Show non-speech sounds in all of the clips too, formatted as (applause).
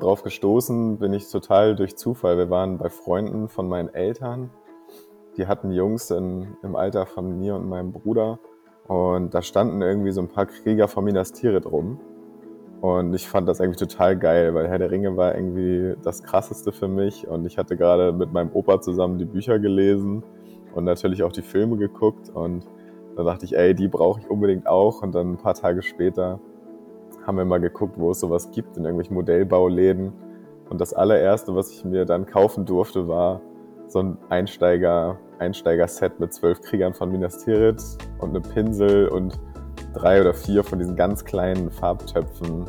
Drauf gestoßen bin ich total durch Zufall. Wir waren bei Freunden von meinen Eltern. Die hatten Jungs in, im Alter von mir und meinem Bruder. Und da standen irgendwie so ein paar Krieger von Minas Tirith rum. Und ich fand das irgendwie total geil, weil Herr der Ringe war irgendwie das Krasseste für mich. Und ich hatte gerade mit meinem Opa zusammen die Bücher gelesen und natürlich auch die Filme geguckt. Und da dachte ich, ey, die brauche ich unbedingt auch. Und dann ein paar Tage später haben wir mal geguckt, wo es sowas gibt in irgendwelchen Modellbauläden. Und das allererste, was ich mir dann kaufen durfte, war so ein Einsteiger, Einsteiger-Set mit zwölf Kriegern von Minas Tirith und einem Pinsel und drei oder vier von diesen ganz kleinen Farbtöpfen.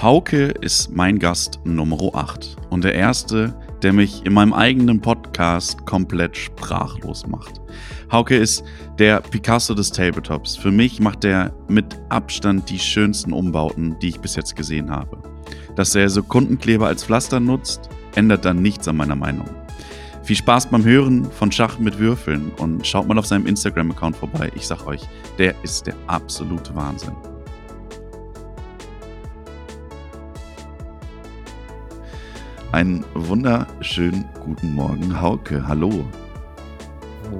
Hauke ist mein Gast Nummer 8 und der erste, der mich in meinem eigenen Podcast komplett sprachlos macht. Hauke ist der Picasso des Tabletops. Für mich macht er mit Abstand die schönsten Umbauten, die ich bis jetzt gesehen habe. Dass er Sekundenkleber als Pflaster nutzt, ändert dann nichts an meiner Meinung. Viel Spaß beim Hören von Schach mit Würfeln und schaut mal auf seinem Instagram-Account vorbei. Ich sag euch, der ist der absolute Wahnsinn. Einen wunderschönen guten Morgen, Hauke. Hallo.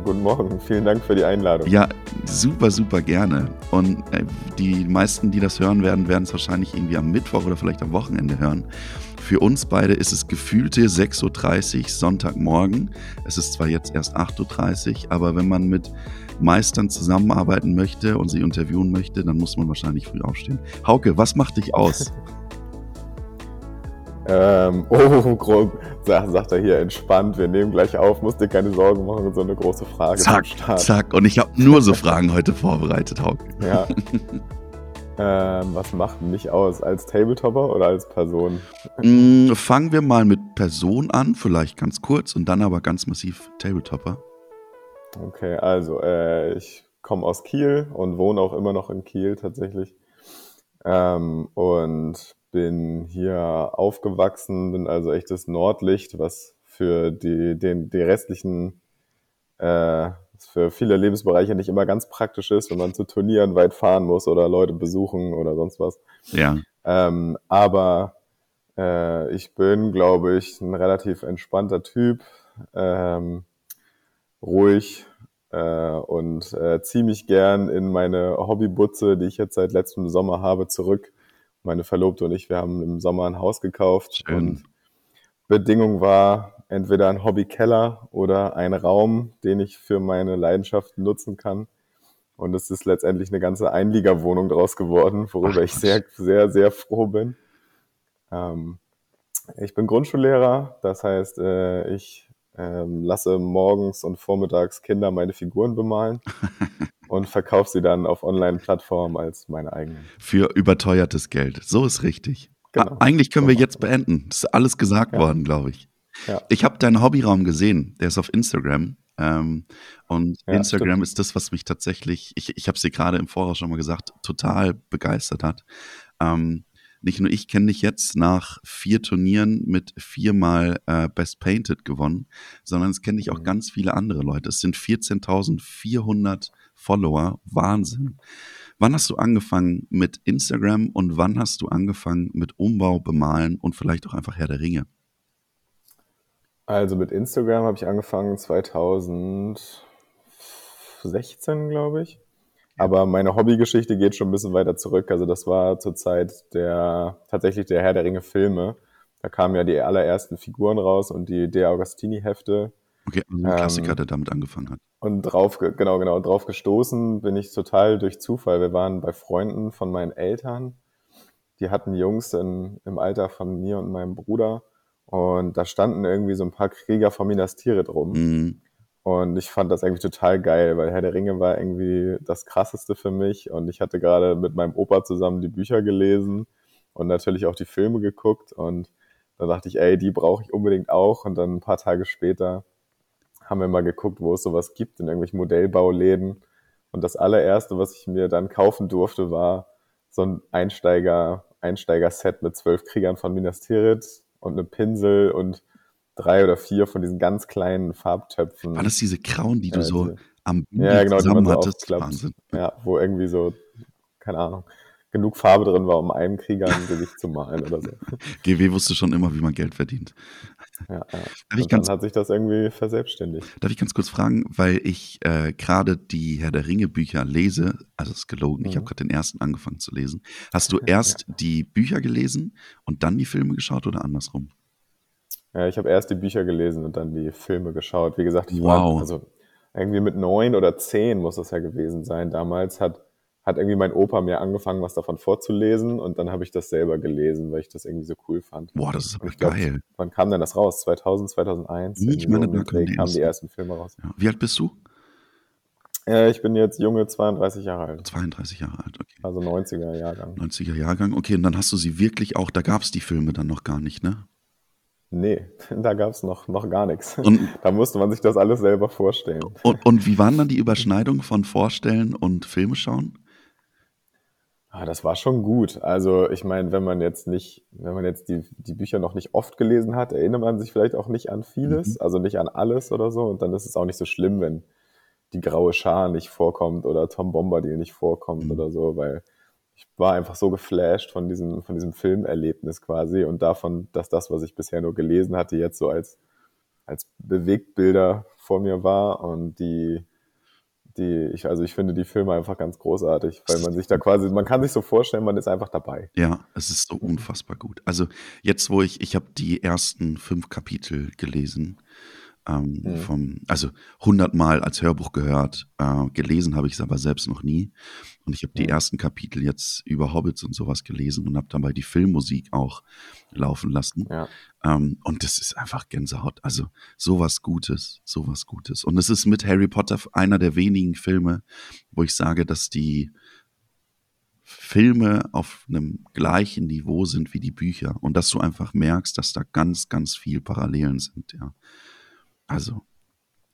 Guten Morgen, vielen Dank für die Einladung. Ja, super, super gerne. Und äh, die meisten, die das hören werden, werden es wahrscheinlich irgendwie am Mittwoch oder vielleicht am Wochenende hören. Für uns beide ist es gefühlte 6.30 Uhr Sonntagmorgen. Es ist zwar jetzt erst 8.30 Uhr, aber wenn man mit Meistern zusammenarbeiten möchte und sie interviewen möchte, dann muss man wahrscheinlich früh aufstehen. Hauke, was macht dich aus? (laughs) ähm, (laughs) oh, sagt er hier entspannt, wir nehmen gleich auf, musst dir keine Sorgen machen, so eine große Frage. Zack, zack. Und ich habe nur so Fragen heute vorbereitet, Hauke. Ja. (laughs) Ähm, was macht mich aus? Als Tabletopper oder als Person? Mm, fangen wir mal mit Person an, vielleicht ganz kurz und dann aber ganz massiv Tabletopper. Okay, also äh, ich komme aus Kiel und wohne auch immer noch in Kiel tatsächlich. Ähm, und bin hier aufgewachsen, bin also echtes Nordlicht, was für die, den, die restlichen äh, für viele Lebensbereiche nicht immer ganz praktisch ist, wenn man zu Turnieren weit fahren muss oder Leute besuchen oder sonst was. Ja. Ähm, aber äh, ich bin, glaube ich, ein relativ entspannter Typ, ähm, ruhig äh, und äh, ziehe mich gern in meine Hobbybutze, die ich jetzt seit letztem Sommer habe, zurück. Meine Verlobte und ich, wir haben im Sommer ein Haus gekauft Schön. und Bedingung war, entweder ein Hobbykeller oder ein Raum, den ich für meine Leidenschaften nutzen kann. Und es ist letztendlich eine ganze Einliegerwohnung draus geworden, worüber Ach, ich sehr, sehr, sehr froh bin. Ähm, ich bin Grundschullehrer, das heißt, äh, ich ähm, lasse morgens und vormittags Kinder meine Figuren bemalen (laughs) und verkaufe sie dann auf Online-Plattformen als meine eigenen. Für überteuertes Geld. So ist richtig. Genau. Eigentlich können wir jetzt beenden. Das ist alles gesagt ja. worden, glaube ich. Ja. Ich habe deinen Hobbyraum gesehen, der ist auf Instagram. Ähm, und ja, Instagram stimmt. ist das, was mich tatsächlich, ich, ich habe es dir gerade im Voraus schon mal gesagt, total begeistert hat. Ähm, nicht nur ich kenne dich jetzt nach vier Turnieren mit viermal äh, Best Painted gewonnen, sondern es kenne ich auch mhm. ganz viele andere Leute. Es sind 14.400 Follower. Wahnsinn. Wann hast du angefangen mit Instagram und wann hast du angefangen mit Umbau, Bemalen und vielleicht auch einfach Herr der Ringe? Also mit Instagram habe ich angefangen 2016, glaube ich. Aber meine Hobbygeschichte geht schon ein bisschen weiter zurück. Also das war zur Zeit der tatsächlich der Herr der Ringe Filme. Da kamen ja die allerersten Figuren raus und die De Augustini Hefte. Okay, also ein Klassiker, ähm, der damit angefangen hat. Und drauf, genau, genau, drauf gestoßen bin ich total durch Zufall. Wir waren bei Freunden von meinen Eltern. Die hatten Jungs in, im Alter von mir und meinem Bruder. Und da standen irgendwie so ein paar Krieger von Minas Tirith rum. Mhm. Und ich fand das irgendwie total geil, weil Herr der Ringe war irgendwie das krasseste für mich. Und ich hatte gerade mit meinem Opa zusammen die Bücher gelesen und natürlich auch die Filme geguckt. Und da dachte ich, ey, die brauche ich unbedingt auch. Und dann ein paar Tage später haben wir mal geguckt, wo es sowas gibt in irgendwelchen Modellbauläden. Und das allererste, was ich mir dann kaufen durfte, war so ein Einsteiger, Einsteiger-Set mit zwölf Kriegern von Minas Tirith und einem Pinsel und drei oder vier von diesen ganz kleinen Farbtöpfen. War das diese grauen, die du äh, so am Bügel ja, genau, zusammen hattest. Wahnsinn. Ja, wo irgendwie so, keine Ahnung, genug Farbe drin war, um einem Krieger ein Gesicht zu malen oder so. (laughs) GW wusste schon immer, wie man Geld verdient. Ja, ja. Und ganz, dann hat sich das irgendwie verselbstständigt. Darf ich ganz kurz fragen, weil ich äh, gerade die Herr der Ringe Bücher lese, also es ist gelogen, mhm. ich habe gerade den ersten angefangen zu lesen. Hast du (laughs) erst ja. die Bücher gelesen und dann die Filme geschaut oder andersrum? Ja, ich habe erst die Bücher gelesen und dann die Filme geschaut. Wie gesagt, ich wow. war also irgendwie mit neun oder zehn muss das ja gewesen sein. Damals hat hat irgendwie mein Opa mir angefangen, was davon vorzulesen und dann habe ich das selber gelesen, weil ich das irgendwie so cool fand. Boah, das ist aber glaub, geil. Wann kam denn das raus? 2000, 2001? Ich meine, da kamen die ersten Filme raus. Ja. Wie alt bist du? Äh, ich bin jetzt junge 32 Jahre alt. 32 Jahre alt, okay. Also 90er Jahrgang. 90er Jahrgang, okay. Und dann hast du sie wirklich auch, da gab es die Filme dann noch gar nicht, ne? Nee, (laughs) da gab es noch, noch gar nichts. Und, (laughs) da musste man sich das alles selber vorstellen. Und, und wie waren dann die Überschneidungen von Vorstellen und Filme schauen? Ah, das war schon gut. Also ich meine, wenn man jetzt nicht, wenn man jetzt die, die Bücher noch nicht oft gelesen hat, erinnert man sich vielleicht auch nicht an vieles, mhm. also nicht an alles oder so. Und dann ist es auch nicht so schlimm, wenn die graue Schar nicht vorkommt oder Tom Bombadil nicht vorkommt mhm. oder so, weil ich war einfach so geflasht von diesem, von diesem Filmerlebnis quasi und davon, dass das, was ich bisher nur gelesen hatte, jetzt so als, als Bewegtbilder vor mir war und die, die, ich, also ich finde die Filme einfach ganz großartig, weil man sich da quasi, man kann sich so vorstellen, man ist einfach dabei. Ja, es ist so unfassbar gut. Also jetzt, wo ich, ich habe die ersten fünf Kapitel gelesen ähm, mhm. vom, also hundertmal als Hörbuch gehört, äh, gelesen habe ich es aber selbst noch nie. Und ich habe die mhm. ersten Kapitel jetzt über Hobbits und sowas gelesen und habe dabei die Filmmusik auch laufen lassen. Ja. Ähm, und das ist einfach Gänsehaut. Also sowas Gutes, sowas Gutes. Und es ist mit Harry Potter einer der wenigen Filme, wo ich sage, dass die Filme auf einem gleichen Niveau sind wie die Bücher und dass du einfach merkst, dass da ganz, ganz viel Parallelen sind, ja. Also,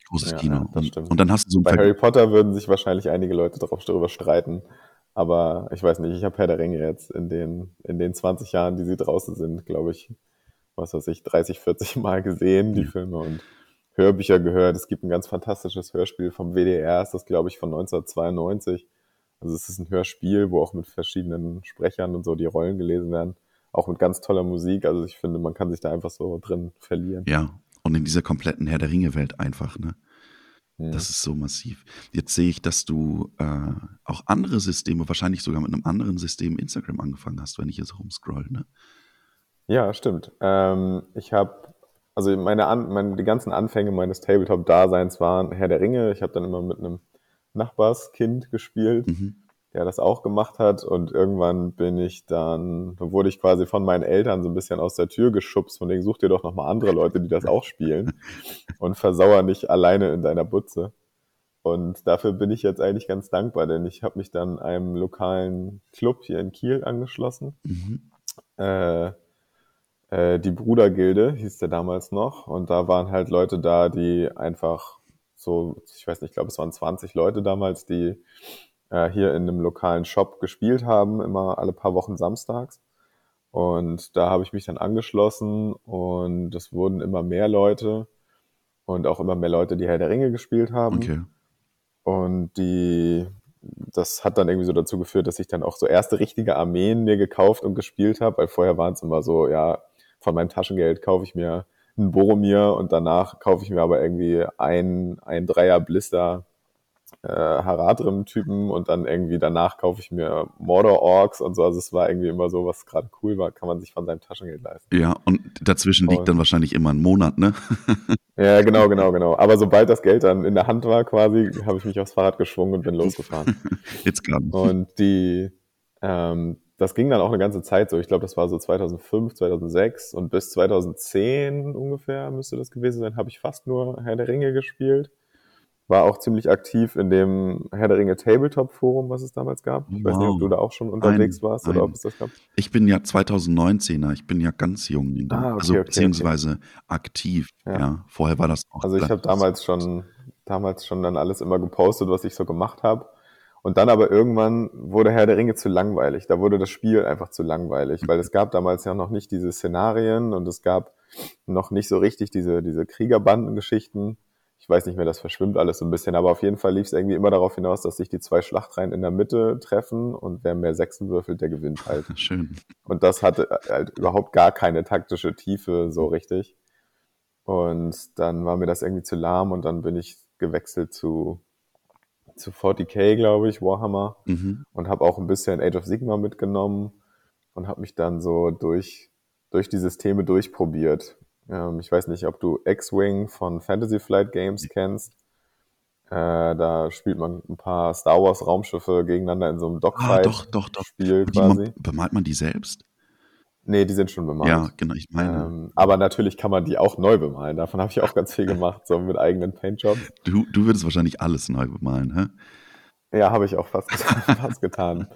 großes ja, Kino. Ja, und, dann hast du so ein Bei Ver Harry Potter würden sich wahrscheinlich einige Leute darauf darüber streiten. Aber ich weiß nicht, ich habe Herr der Ringe jetzt in den, in den 20 Jahren, die sie draußen sind, glaube ich, was weiß ich, 30, 40 Mal gesehen, die ja. Filme und Hörbücher gehört. Es gibt ein ganz fantastisches Hörspiel vom WDR, ist das, glaube ich, von 1992. Also es ist ein Hörspiel, wo auch mit verschiedenen Sprechern und so die Rollen gelesen werden. Auch mit ganz toller Musik. Also ich finde, man kann sich da einfach so drin verlieren. Ja, und in dieser kompletten Herr der Ringe-Welt einfach, ne? Ja. Das ist so massiv. Jetzt sehe ich, dass du äh, auch andere Systeme, wahrscheinlich sogar mit einem anderen System Instagram angefangen hast, wenn ich jetzt rumscroll, ne? Ja, stimmt. Ähm, ich habe, also meine, An meine, die ganzen Anfänge meines Tabletop-Daseins waren Herr der Ringe. Ich habe dann immer mit einem Nachbarskind gespielt. Mhm der das auch gemacht hat. Und irgendwann bin ich dann, da wurde ich quasi von meinen Eltern so ein bisschen aus der Tür geschubst, von denen such dir doch nochmal andere Leute, die das auch spielen (laughs) und versauer nicht alleine in deiner Butze. Und dafür bin ich jetzt eigentlich ganz dankbar, denn ich habe mich dann einem lokalen Club hier in Kiel angeschlossen. Mhm. Äh, äh, die Brudergilde hieß der damals noch. Und da waren halt Leute da, die einfach so, ich weiß nicht, ich glaube, es waren 20 Leute damals, die äh, hier in einem lokalen Shop gespielt haben, immer alle paar Wochen samstags. Und da habe ich mich dann angeschlossen und es wurden immer mehr Leute und auch immer mehr Leute, die Herr der Ringe gespielt haben. Okay. Und die, das hat dann irgendwie so dazu geführt, dass ich dann auch so erste richtige Armeen mir gekauft und gespielt habe, weil vorher waren es immer so, ja, von meinem Taschengeld kaufe ich mir einen Boromir und danach kaufe ich mir aber irgendwie ein, ein Dreier Blister äh, Haradrim-Typen und dann irgendwie danach kaufe ich mir Mordor-Orks und so. Also es war irgendwie immer so, was gerade cool war, kann man sich von seinem Taschengeld leisten. Ja, und dazwischen liegt und, dann wahrscheinlich immer ein Monat, ne? (laughs) ja, genau, genau, genau. Aber sobald das Geld dann in der Hand war quasi, habe ich mich aufs Fahrrad geschwungen und bin losgefahren. (laughs) Jetzt gerade. Und die, ähm, das ging dann auch eine ganze Zeit so. Ich glaube, das war so 2005, 2006 und bis 2010 ungefähr müsste das gewesen sein, habe ich fast nur Herr der Ringe gespielt war auch ziemlich aktiv in dem Herr der Ringe Tabletop Forum, was es damals gab. Ich wow. weiß nicht, ob du da auch schon unterwegs ein, warst oder ob es das gab. Ich bin ja 2019er, ich bin ja ganz jung, in dem, ah, okay, also okay, beziehungsweise okay. aktiv. Ja. ja. vorher war das auch. Also ich habe damals schon, damals schon dann alles immer gepostet, was ich so gemacht habe. Und dann aber irgendwann wurde Herr der Ringe zu langweilig. Da wurde das Spiel einfach zu langweilig, weil es gab damals ja noch nicht diese Szenarien und es gab noch nicht so richtig diese, diese Kriegerbandengeschichten ich weiß nicht mehr, das verschwimmt alles so ein bisschen, aber auf jeden Fall lief es irgendwie immer darauf hinaus, dass sich die zwei Schlachtreihen in der Mitte treffen und wer mehr Sechsen würfelt, der gewinnt halt. (laughs) Schön. Und das hatte halt überhaupt gar keine taktische Tiefe so richtig. Und dann war mir das irgendwie zu lahm und dann bin ich gewechselt zu, zu 40k, glaube ich, Warhammer mhm. und habe auch ein bisschen Age of Sigma mitgenommen und habe mich dann so durch, durch die Systeme durchprobiert. Ähm, ich weiß nicht, ob du X-Wing von Fantasy Flight Games kennst. Äh, da spielt man ein paar Star Wars Raumschiffe gegeneinander in so einem Dogfight. Ah, doch, doch, doch. Spiel quasi. Bemalt man die selbst? Nee, die sind schon bemalt. Ja, genau, ich meine. Ähm, aber natürlich kann man die auch neu bemalen. Davon habe ich auch ganz viel gemacht, so mit eigenen Paintjobs. Du, du würdest wahrscheinlich alles neu bemalen, hä? Ja, habe ich auch fast, (laughs) fast getan.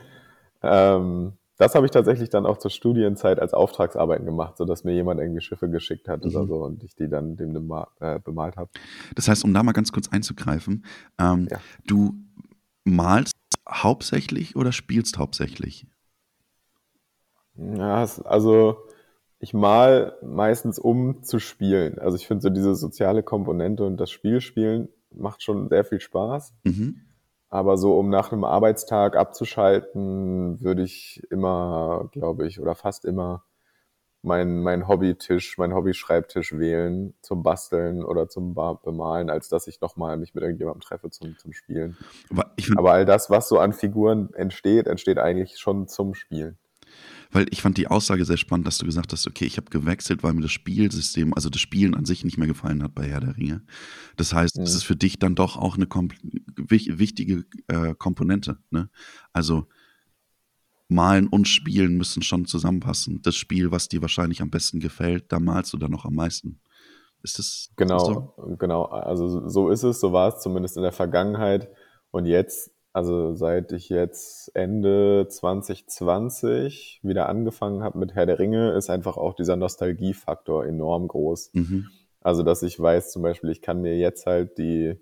Ähm, das habe ich tatsächlich dann auch zur Studienzeit als Auftragsarbeiten gemacht, sodass mir jemand irgendwie Schiffe geschickt hat mhm. oder so und ich die dann dem äh, bemalt habe. Das heißt, um da mal ganz kurz einzugreifen, ähm, ja. du malst hauptsächlich oder spielst hauptsächlich? Ja, also ich mal meistens um zu spielen. Also ich finde so diese soziale Komponente und das Spielspielen macht schon sehr viel Spaß. Mhm. Aber so, um nach einem Arbeitstag abzuschalten, würde ich immer, glaube ich, oder fast immer meinen mein Hobbytisch, meinen Hobbyschreibtisch wählen zum Basteln oder zum Bemalen, als dass ich nochmal mich mit irgendjemandem treffe zum, zum Spielen. Aber, Aber all das, was so an Figuren entsteht, entsteht eigentlich schon zum Spielen weil ich fand die Aussage sehr spannend, dass du gesagt hast, okay, ich habe gewechselt, weil mir das Spielsystem, also das Spielen an sich nicht mehr gefallen hat bei Herr der Ringe. Das heißt, es mhm. ist für dich dann doch auch eine wichtige äh, Komponente. Ne? Also Malen und Spielen müssen schon zusammenpassen. Das Spiel, was dir wahrscheinlich am besten gefällt, da malst du dann noch am meisten. Ist das genau, ist das so? genau. Also so ist es, so war es zumindest in der Vergangenheit. Und jetzt also seit ich jetzt Ende 2020 wieder angefangen habe mit Herr der Ringe, ist einfach auch dieser Nostalgiefaktor enorm groß. Mhm. Also dass ich weiß zum Beispiel, ich kann mir jetzt halt die,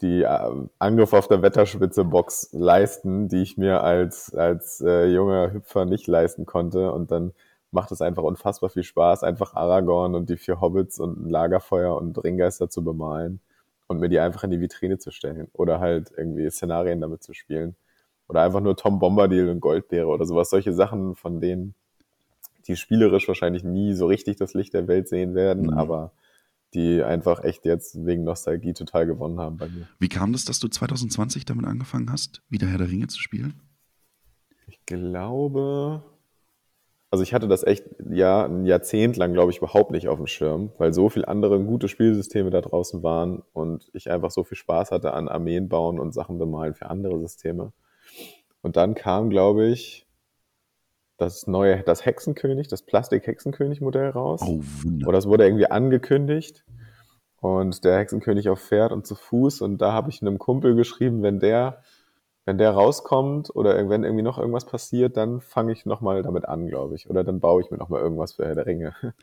die äh, Angriff auf der Wetterspitze Box leisten, die ich mir als, als äh, junger Hüpfer nicht leisten konnte. Und dann macht es einfach unfassbar viel Spaß, einfach Aragorn und die vier Hobbits und ein Lagerfeuer und Ringgeister zu bemalen und mir die einfach in die Vitrine zu stellen oder halt irgendwie Szenarien damit zu spielen. Oder einfach nur Tom Bombadil und Goldbeere oder sowas. Solche Sachen, von denen die spielerisch wahrscheinlich nie so richtig das Licht der Welt sehen werden, mhm. aber die einfach echt jetzt wegen Nostalgie total gewonnen haben bei mir. Wie kam das, dass du 2020 damit angefangen hast, wieder Herr der Ringe zu spielen? Ich glaube, also ich hatte das echt ja ein Jahrzehnt lang, glaube ich, überhaupt nicht auf dem Schirm, weil so viele andere gute Spielsysteme da draußen waren und ich einfach so viel Spaß hatte an Armeen bauen und Sachen bemalen für andere Systeme. Und dann kam, glaube ich, das neue, das Hexenkönig, das Plastik-Hexenkönig-Modell raus. Oh, Wunder. Oder es wurde irgendwie angekündigt. Und der Hexenkönig auf Pferd und zu Fuß. Und da habe ich einem Kumpel geschrieben, wenn der wenn der rauskommt oder wenn irgendwie noch irgendwas passiert, dann fange ich nochmal damit an, glaube ich. Oder dann baue ich mir nochmal irgendwas für Herr der Ringe. (laughs)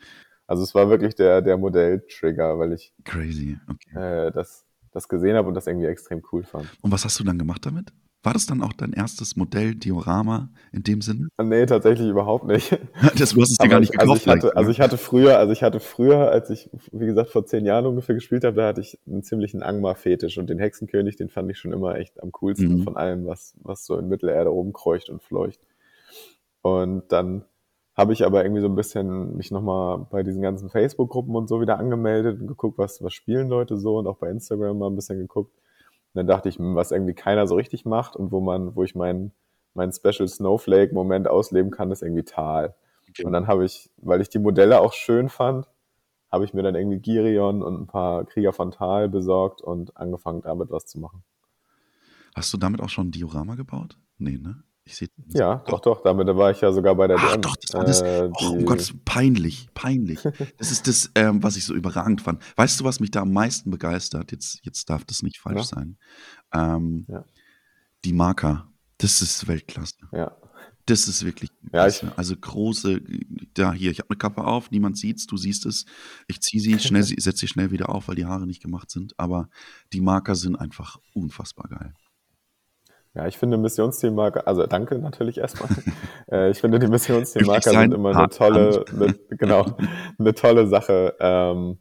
Also es war wirklich der, der Modell-Trigger, weil ich Crazy. Okay. Äh, das, das gesehen habe und das irgendwie extrem cool fand. Und was hast du dann gemacht damit? War das dann auch dein erstes Modell Diorama in dem Sinne? Nee, tatsächlich überhaupt nicht. (laughs) das, du hast es dir gar nicht gekauft. Also ich, hatte, also ich hatte früher, also ich hatte früher, als ich, wie gesagt, vor zehn Jahren ungefähr gespielt habe, da hatte ich einen ziemlichen Angmar-Fetisch und den Hexenkönig, den fand ich schon immer echt am coolsten mhm. von allem, was, was so in Mittelerde rumkreucht und fleucht. Und dann habe ich aber irgendwie so ein bisschen mich nochmal bei diesen ganzen Facebook-Gruppen und so wieder angemeldet und geguckt, was, was spielen Leute so und auch bei Instagram mal ein bisschen geguckt dann dachte ich, was irgendwie keiner so richtig macht und wo man, wo ich meinen mein Special Snowflake-Moment ausleben kann, ist irgendwie Tal. Okay. Und dann habe ich, weil ich die Modelle auch schön fand, habe ich mir dann irgendwie Girion und ein paar Krieger von Tal besorgt und angefangen, damit was zu machen. Hast du damit auch schon ein Diorama gebaut? Nee, ne? Ich sehe. Ja, doch, doch. Damit war ich ja sogar bei der Ach, DM. doch, das war das. Äh, oh, um Gottes, peinlich, peinlich. (laughs) Das ist das, ähm, was ich so überragend fand. Weißt du, was mich da am meisten begeistert? Jetzt, jetzt darf das nicht falsch ja. sein. Ähm, ja. Die Marker. Das ist Weltklasse. Ja. Das ist wirklich ja, ich, also große, da hier, ich habe eine Kappe auf, niemand sieht's, du siehst es. Ich ziehe sie schnell, (laughs) setze sie schnell wieder auf, weil die Haare nicht gemacht sind. Aber die Marker sind einfach unfassbar geil. Ja, ich finde Missionszielmarker, also danke natürlich erstmal. (laughs) äh, ich finde die Missionszielmarker sind immer eine tolle, eine, genau, eine tolle Sache. Ähm,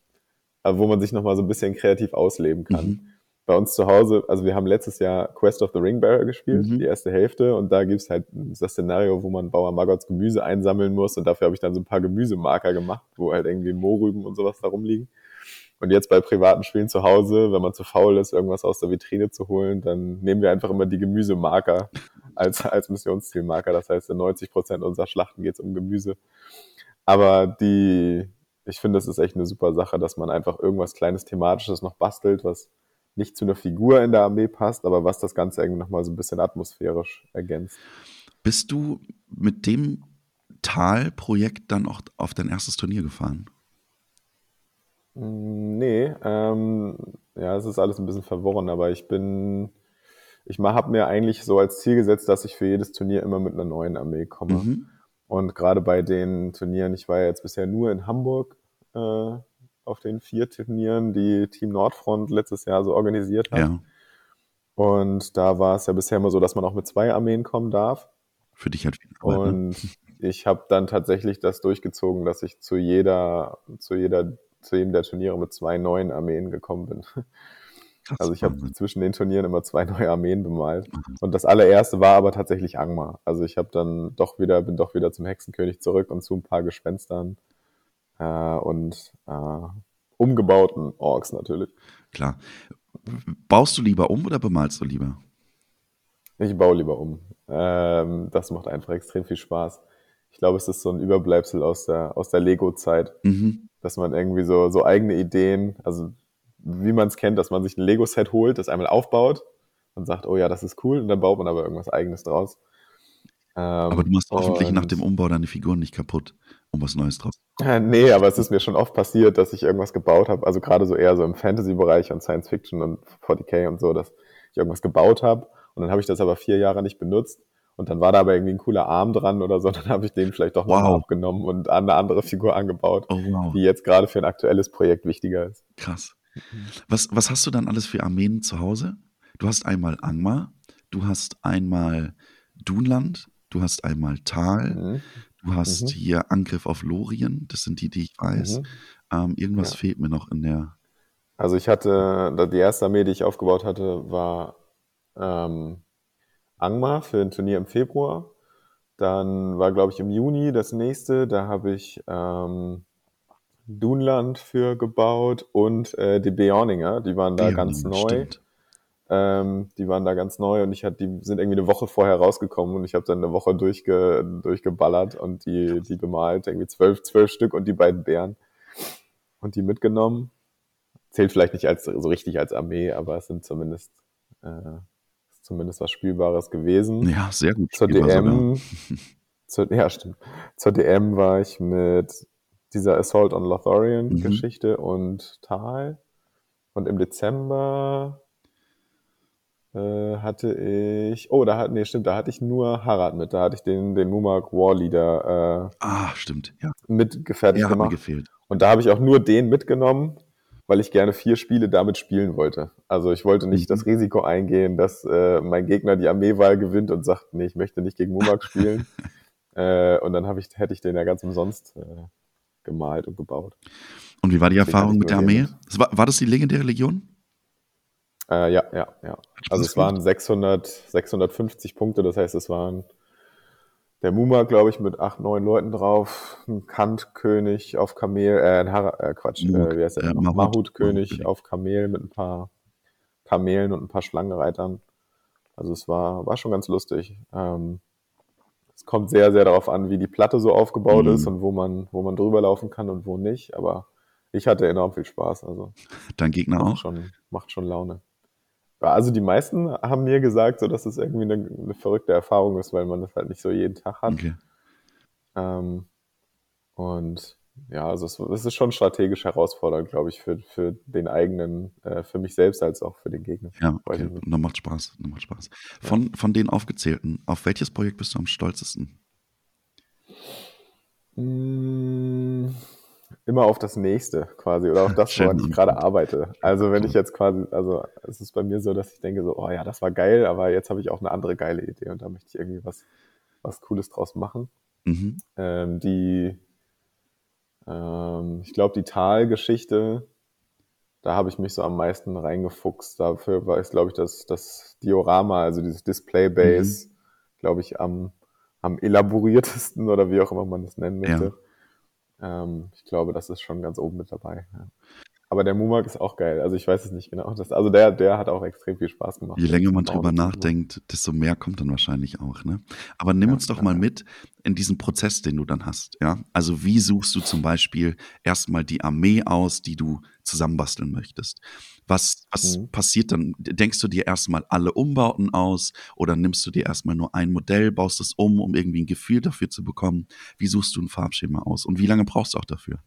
wo man sich nochmal so ein bisschen kreativ ausleben kann. Mhm. Bei uns zu Hause, also wir haben letztes Jahr Quest of the Ring Bearer gespielt, mhm. die erste Hälfte, und da gibt's halt das Szenario, wo man Bauer Maggots Gemüse einsammeln muss und dafür habe ich dann so ein paar Gemüsemarker gemacht, wo halt irgendwie Mohrrüben und sowas da rumliegen. Und jetzt bei privaten Spielen zu Hause, wenn man zu faul ist, irgendwas aus der Vitrine zu holen, dann nehmen wir einfach immer die Gemüsemarker als, als Missionszielmarker. Das heißt, in 90 Prozent unserer Schlachten geht es um Gemüse. Aber die, ich finde, es ist echt eine super Sache, dass man einfach irgendwas kleines Thematisches noch bastelt, was nicht zu einer Figur in der Armee passt, aber was das Ganze irgendwie nochmal so ein bisschen atmosphärisch ergänzt. Bist du mit dem Tal-Projekt dann auch auf dein erstes Turnier gefahren? Hm, nee, ähm, ja, es ist alles ein bisschen verworren, aber ich bin, ich habe mir eigentlich so als Ziel gesetzt, dass ich für jedes Turnier immer mit einer neuen Armee komme. Mhm. Und gerade bei den Turnieren, ich war ja jetzt bisher nur in Hamburg äh, auf den vier Turnieren, die Team Nordfront letztes Jahr so organisiert hat. Ja. Und da war es ja bisher immer so, dass man auch mit zwei Armeen kommen darf. Für dich halt viel Arbeit, ne? Und ich habe dann tatsächlich das durchgezogen, dass ich zu jeder, zu jeder, zu jedem der Turniere mit zwei neuen Armeen gekommen bin. Also ich habe zwischen den Turnieren immer zwei neue Armeen bemalt. Mhm. Und das allererste war aber tatsächlich Angmar. Also ich habe dann doch wieder, bin doch wieder zum Hexenkönig zurück und zu ein paar Gespenstern äh, und äh, umgebauten Orks natürlich. Klar. Baust du lieber um oder bemalst du lieber? Ich baue lieber um. Ähm, das macht einfach extrem viel Spaß. Ich glaube, es ist so ein Überbleibsel aus der, aus der Lego-Zeit, mhm. Dass man irgendwie so, so eigene Ideen, also wie man es kennt, dass man sich ein Lego-Set holt, das einmal aufbaut und sagt, oh ja, das ist cool, und dann baut man aber irgendwas Eigenes draus. Ähm, aber du machst hoffentlich nach dem Umbau deine Figuren nicht kaputt, um was Neues draus äh, Nee, aber es ist mir schon oft passiert, dass ich irgendwas gebaut habe, also gerade so eher so im Fantasy-Bereich und Science Fiction und 40k und so, dass ich irgendwas gebaut habe und dann habe ich das aber vier Jahre nicht benutzt und dann war da aber irgendwie ein cooler Arm dran oder so, (laughs) dann habe ich den vielleicht doch wow. mal abgenommen und eine andere Figur angebaut, oh, wow. die jetzt gerade für ein aktuelles Projekt wichtiger ist. Krass. Was, was hast du dann alles für Armeen zu Hause? Du hast einmal Angmar, du hast einmal Dunland, du hast einmal Tal, mhm. du hast mhm. hier Angriff auf Lorien, das sind die, die ich weiß. Mhm. Ähm, irgendwas ja. fehlt mir noch in der. Also ich hatte, die erste Armee, die ich aufgebaut hatte, war ähm, Angmar für ein Turnier im Februar. Dann war, glaube ich, im Juni das nächste, da habe ich ähm, Dunland für gebaut und äh, die Beorninger, die waren da ganz neu. Ähm, die waren da ganz neu und ich hatte, die sind irgendwie eine Woche vorher rausgekommen und ich habe dann eine Woche durchge, durchgeballert und die, die bemalt, irgendwie zwölf, zwölf Stück und die beiden Bären und die mitgenommen. Zählt vielleicht nicht als so richtig als Armee, aber es sind zumindest äh, zumindest was Spielbares gewesen. Ja, sehr gut. Zur DM, (laughs) zur, ja, stimmt. Zur DM war ich mit dieser Assault on Lotharian-Geschichte mhm. und Tal. Und im Dezember äh, hatte ich, oh, da hat, nee, stimmt, da hatte ich nur Harad mit. Da hatte ich den, den Mumak Warleader äh, ah, stimmt, ja. mitgefertigt ja, gemacht. Mir gefehlt. Und da habe ich auch nur den mitgenommen, weil ich gerne vier Spiele damit spielen wollte. Also ich wollte nicht mhm. das Risiko eingehen, dass äh, mein Gegner die Armeewahl gewinnt und sagt, nee, ich möchte nicht gegen Mumak spielen. (laughs) äh, und dann ich, hätte ich den ja ganz umsonst äh, gemalt und gebaut. Und wie war die Erfahrung mit der Armee? War, war, das die legendäre Legion? Äh, ja, ja, ja. Also es waren 600, 650 Punkte, das heißt, es waren der Muma, glaube ich, mit acht, neun Leuten drauf, ein Kant-König auf Kamel, äh, ein Har äh, Quatsch, äh, wie heißt der? Äh, Mahut-König auf Kamel mit ein paar Kamelen und ein paar Schlangenreitern. Also es war, war schon ganz lustig. Ähm, es kommt sehr, sehr darauf an, wie die Platte so aufgebaut mhm. ist und wo man, wo man drüber laufen kann und wo nicht. Aber ich hatte enorm viel Spaß. Also Dein Gegner macht auch? Schon, macht schon Laune. Also die meisten haben mir gesagt, so dass es irgendwie eine, eine verrückte Erfahrung ist, weil man das halt nicht so jeden Tag hat. Okay. Ähm, und ja, also es, es, ist schon strategisch herausfordernd, glaube ich, für, für den eigenen, äh, für mich selbst als auch für den Gegner. Ja, okay. Und das macht Spaß. Das macht Spaß. Von, ja. von den aufgezählten, auf welches Projekt bist du am stolzesten? Mmh immer auf das nächste quasi oder auf das, woran ich gerade arbeite. Also wenn ich jetzt quasi, also es ist bei mir so, dass ich denke so, oh ja, das war geil, aber jetzt habe ich auch eine andere geile Idee und da möchte ich irgendwie was, was Cooles draus machen. Mhm. Ähm, die, ähm, ich glaube, die Talgeschichte da habe ich mich so am meisten reingefuchst. Dafür war es, glaube ich, das, das Diorama, also dieses Display-Base, mhm. glaube ich, am, am elaboriertesten oder wie auch immer man das nennen möchte. Ja. Ähm, ich glaube, das ist schon ganz oben mit dabei. Ja. Aber der Mumak ist auch geil. Also ich weiß es nicht genau. Das, also der, der hat auch extrem viel Spaß gemacht. Je länger man drüber nachdenkt, desto mehr kommt dann wahrscheinlich auch. Ne? Aber nimm ja, uns doch ja. mal mit in diesen Prozess, den du dann hast. Ja? Also wie suchst du zum Beispiel erstmal die Armee aus, die du zusammenbasteln möchtest? Was, was mhm. passiert dann? Denkst du dir erstmal alle Umbauten aus oder nimmst du dir erstmal nur ein Modell, baust es um, um irgendwie ein Gefühl dafür zu bekommen? Wie suchst du ein Farbschema aus und wie lange brauchst du auch dafür?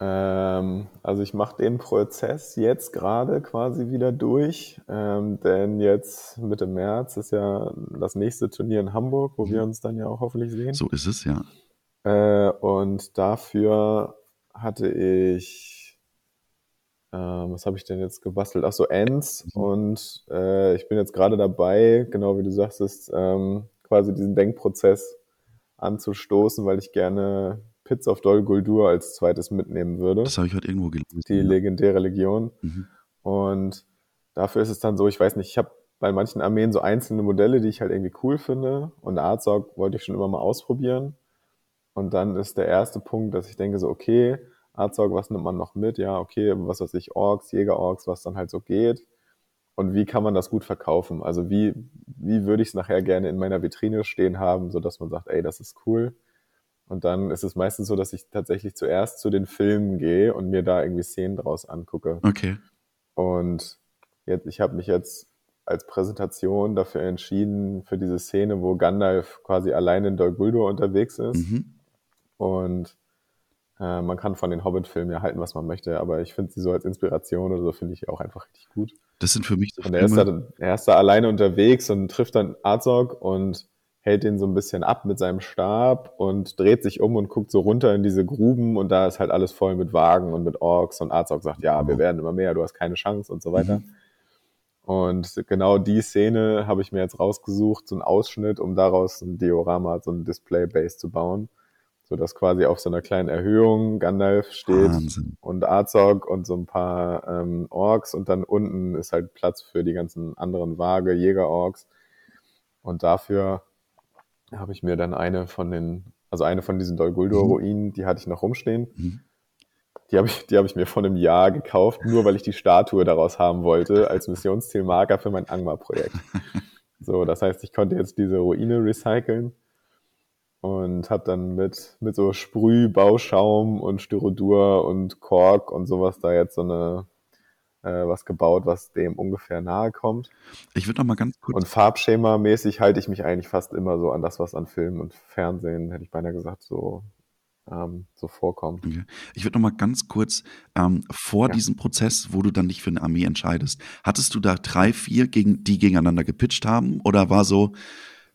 Ähm, also ich mache den Prozess jetzt gerade quasi wieder durch, ähm, denn jetzt Mitte März ist ja das nächste Turnier in Hamburg, wo wir mhm. uns dann ja auch hoffentlich sehen. So ist es, ja. Äh, und dafür hatte ich, äh, was habe ich denn jetzt gebastelt? Ach so, Ends. Mhm. Und äh, ich bin jetzt gerade dabei, genau wie du sagst, ist, ähm, quasi diesen Denkprozess anzustoßen, weil ich gerne Pits of Dol Guldur als zweites mitnehmen würde. Das habe ich heute irgendwo gelesen. Die legendäre Legion. Mhm. Und dafür ist es dann so, ich weiß nicht, ich habe bei manchen Armeen so einzelne Modelle, die ich halt irgendwie cool finde. Und Arzog wollte ich schon immer mal ausprobieren. Und dann ist der erste Punkt, dass ich denke so, okay, Arzog, was nimmt man noch mit? Ja, okay, was weiß ich, Orks, Jäger-Orks, was dann halt so geht. Und wie kann man das gut verkaufen? Also wie, wie würde ich es nachher gerne in meiner Vitrine stehen haben, so dass man sagt, ey, das ist cool. Und dann ist es meistens so, dass ich tatsächlich zuerst zu den Filmen gehe und mir da irgendwie Szenen draus angucke. Okay. Und jetzt, ich habe mich jetzt als Präsentation dafür entschieden, für diese Szene, wo Gandalf quasi allein in Dol Guldur unterwegs ist. Mhm. Und äh, man kann von den Hobbit-Filmen ja halten, was man möchte, aber ich finde sie so als Inspiration oder so, finde ich auch einfach richtig gut. Das sind für mich so Und er ist, da, er ist da alleine unterwegs und trifft dann Azog und hält den so ein bisschen ab mit seinem Stab und dreht sich um und guckt so runter in diese Gruben und da ist halt alles voll mit Wagen und mit Orks und Arzog sagt, ja, wir werden immer mehr, du hast keine Chance und so weiter. Mhm. Und genau die Szene habe ich mir jetzt rausgesucht, so einen Ausschnitt, um daraus ein Diorama, so ein Display-Base zu bauen. So dass quasi auf so einer kleinen Erhöhung Gandalf steht Wahnsinn. und Azog und so ein paar ähm, Orks und dann unten ist halt Platz für die ganzen anderen Waage, Jäger-Orks. Und dafür habe ich mir dann eine von den, also eine von diesen Dol Guldur-Ruinen, mhm. die hatte ich noch rumstehen. Mhm. Die habe ich, die habe ich mir vor einem Jahr gekauft, nur weil ich die Statue daraus haben wollte, als Missionszielmarker für mein Angmar-Projekt. (laughs) So, das heißt, ich konnte jetzt diese Ruine recyceln und habe dann mit, mit so Sprüh, Bauschaum und Styrodur und Kork und sowas da jetzt so eine äh, was gebaut, was dem ungefähr nahe kommt. Ich würde noch mal ganz kurz. Und Farbschema-mäßig halte ich mich eigentlich fast immer so an das, was an Film und Fernsehen, hätte ich beinahe gesagt, so ähm, so vorkommt. Okay. Ich würde noch mal ganz kurz ähm, vor ja. diesem Prozess, wo du dann dich für eine Armee entscheidest, hattest du da drei, vier, gegen, die gegeneinander gepitcht haben? Oder war so,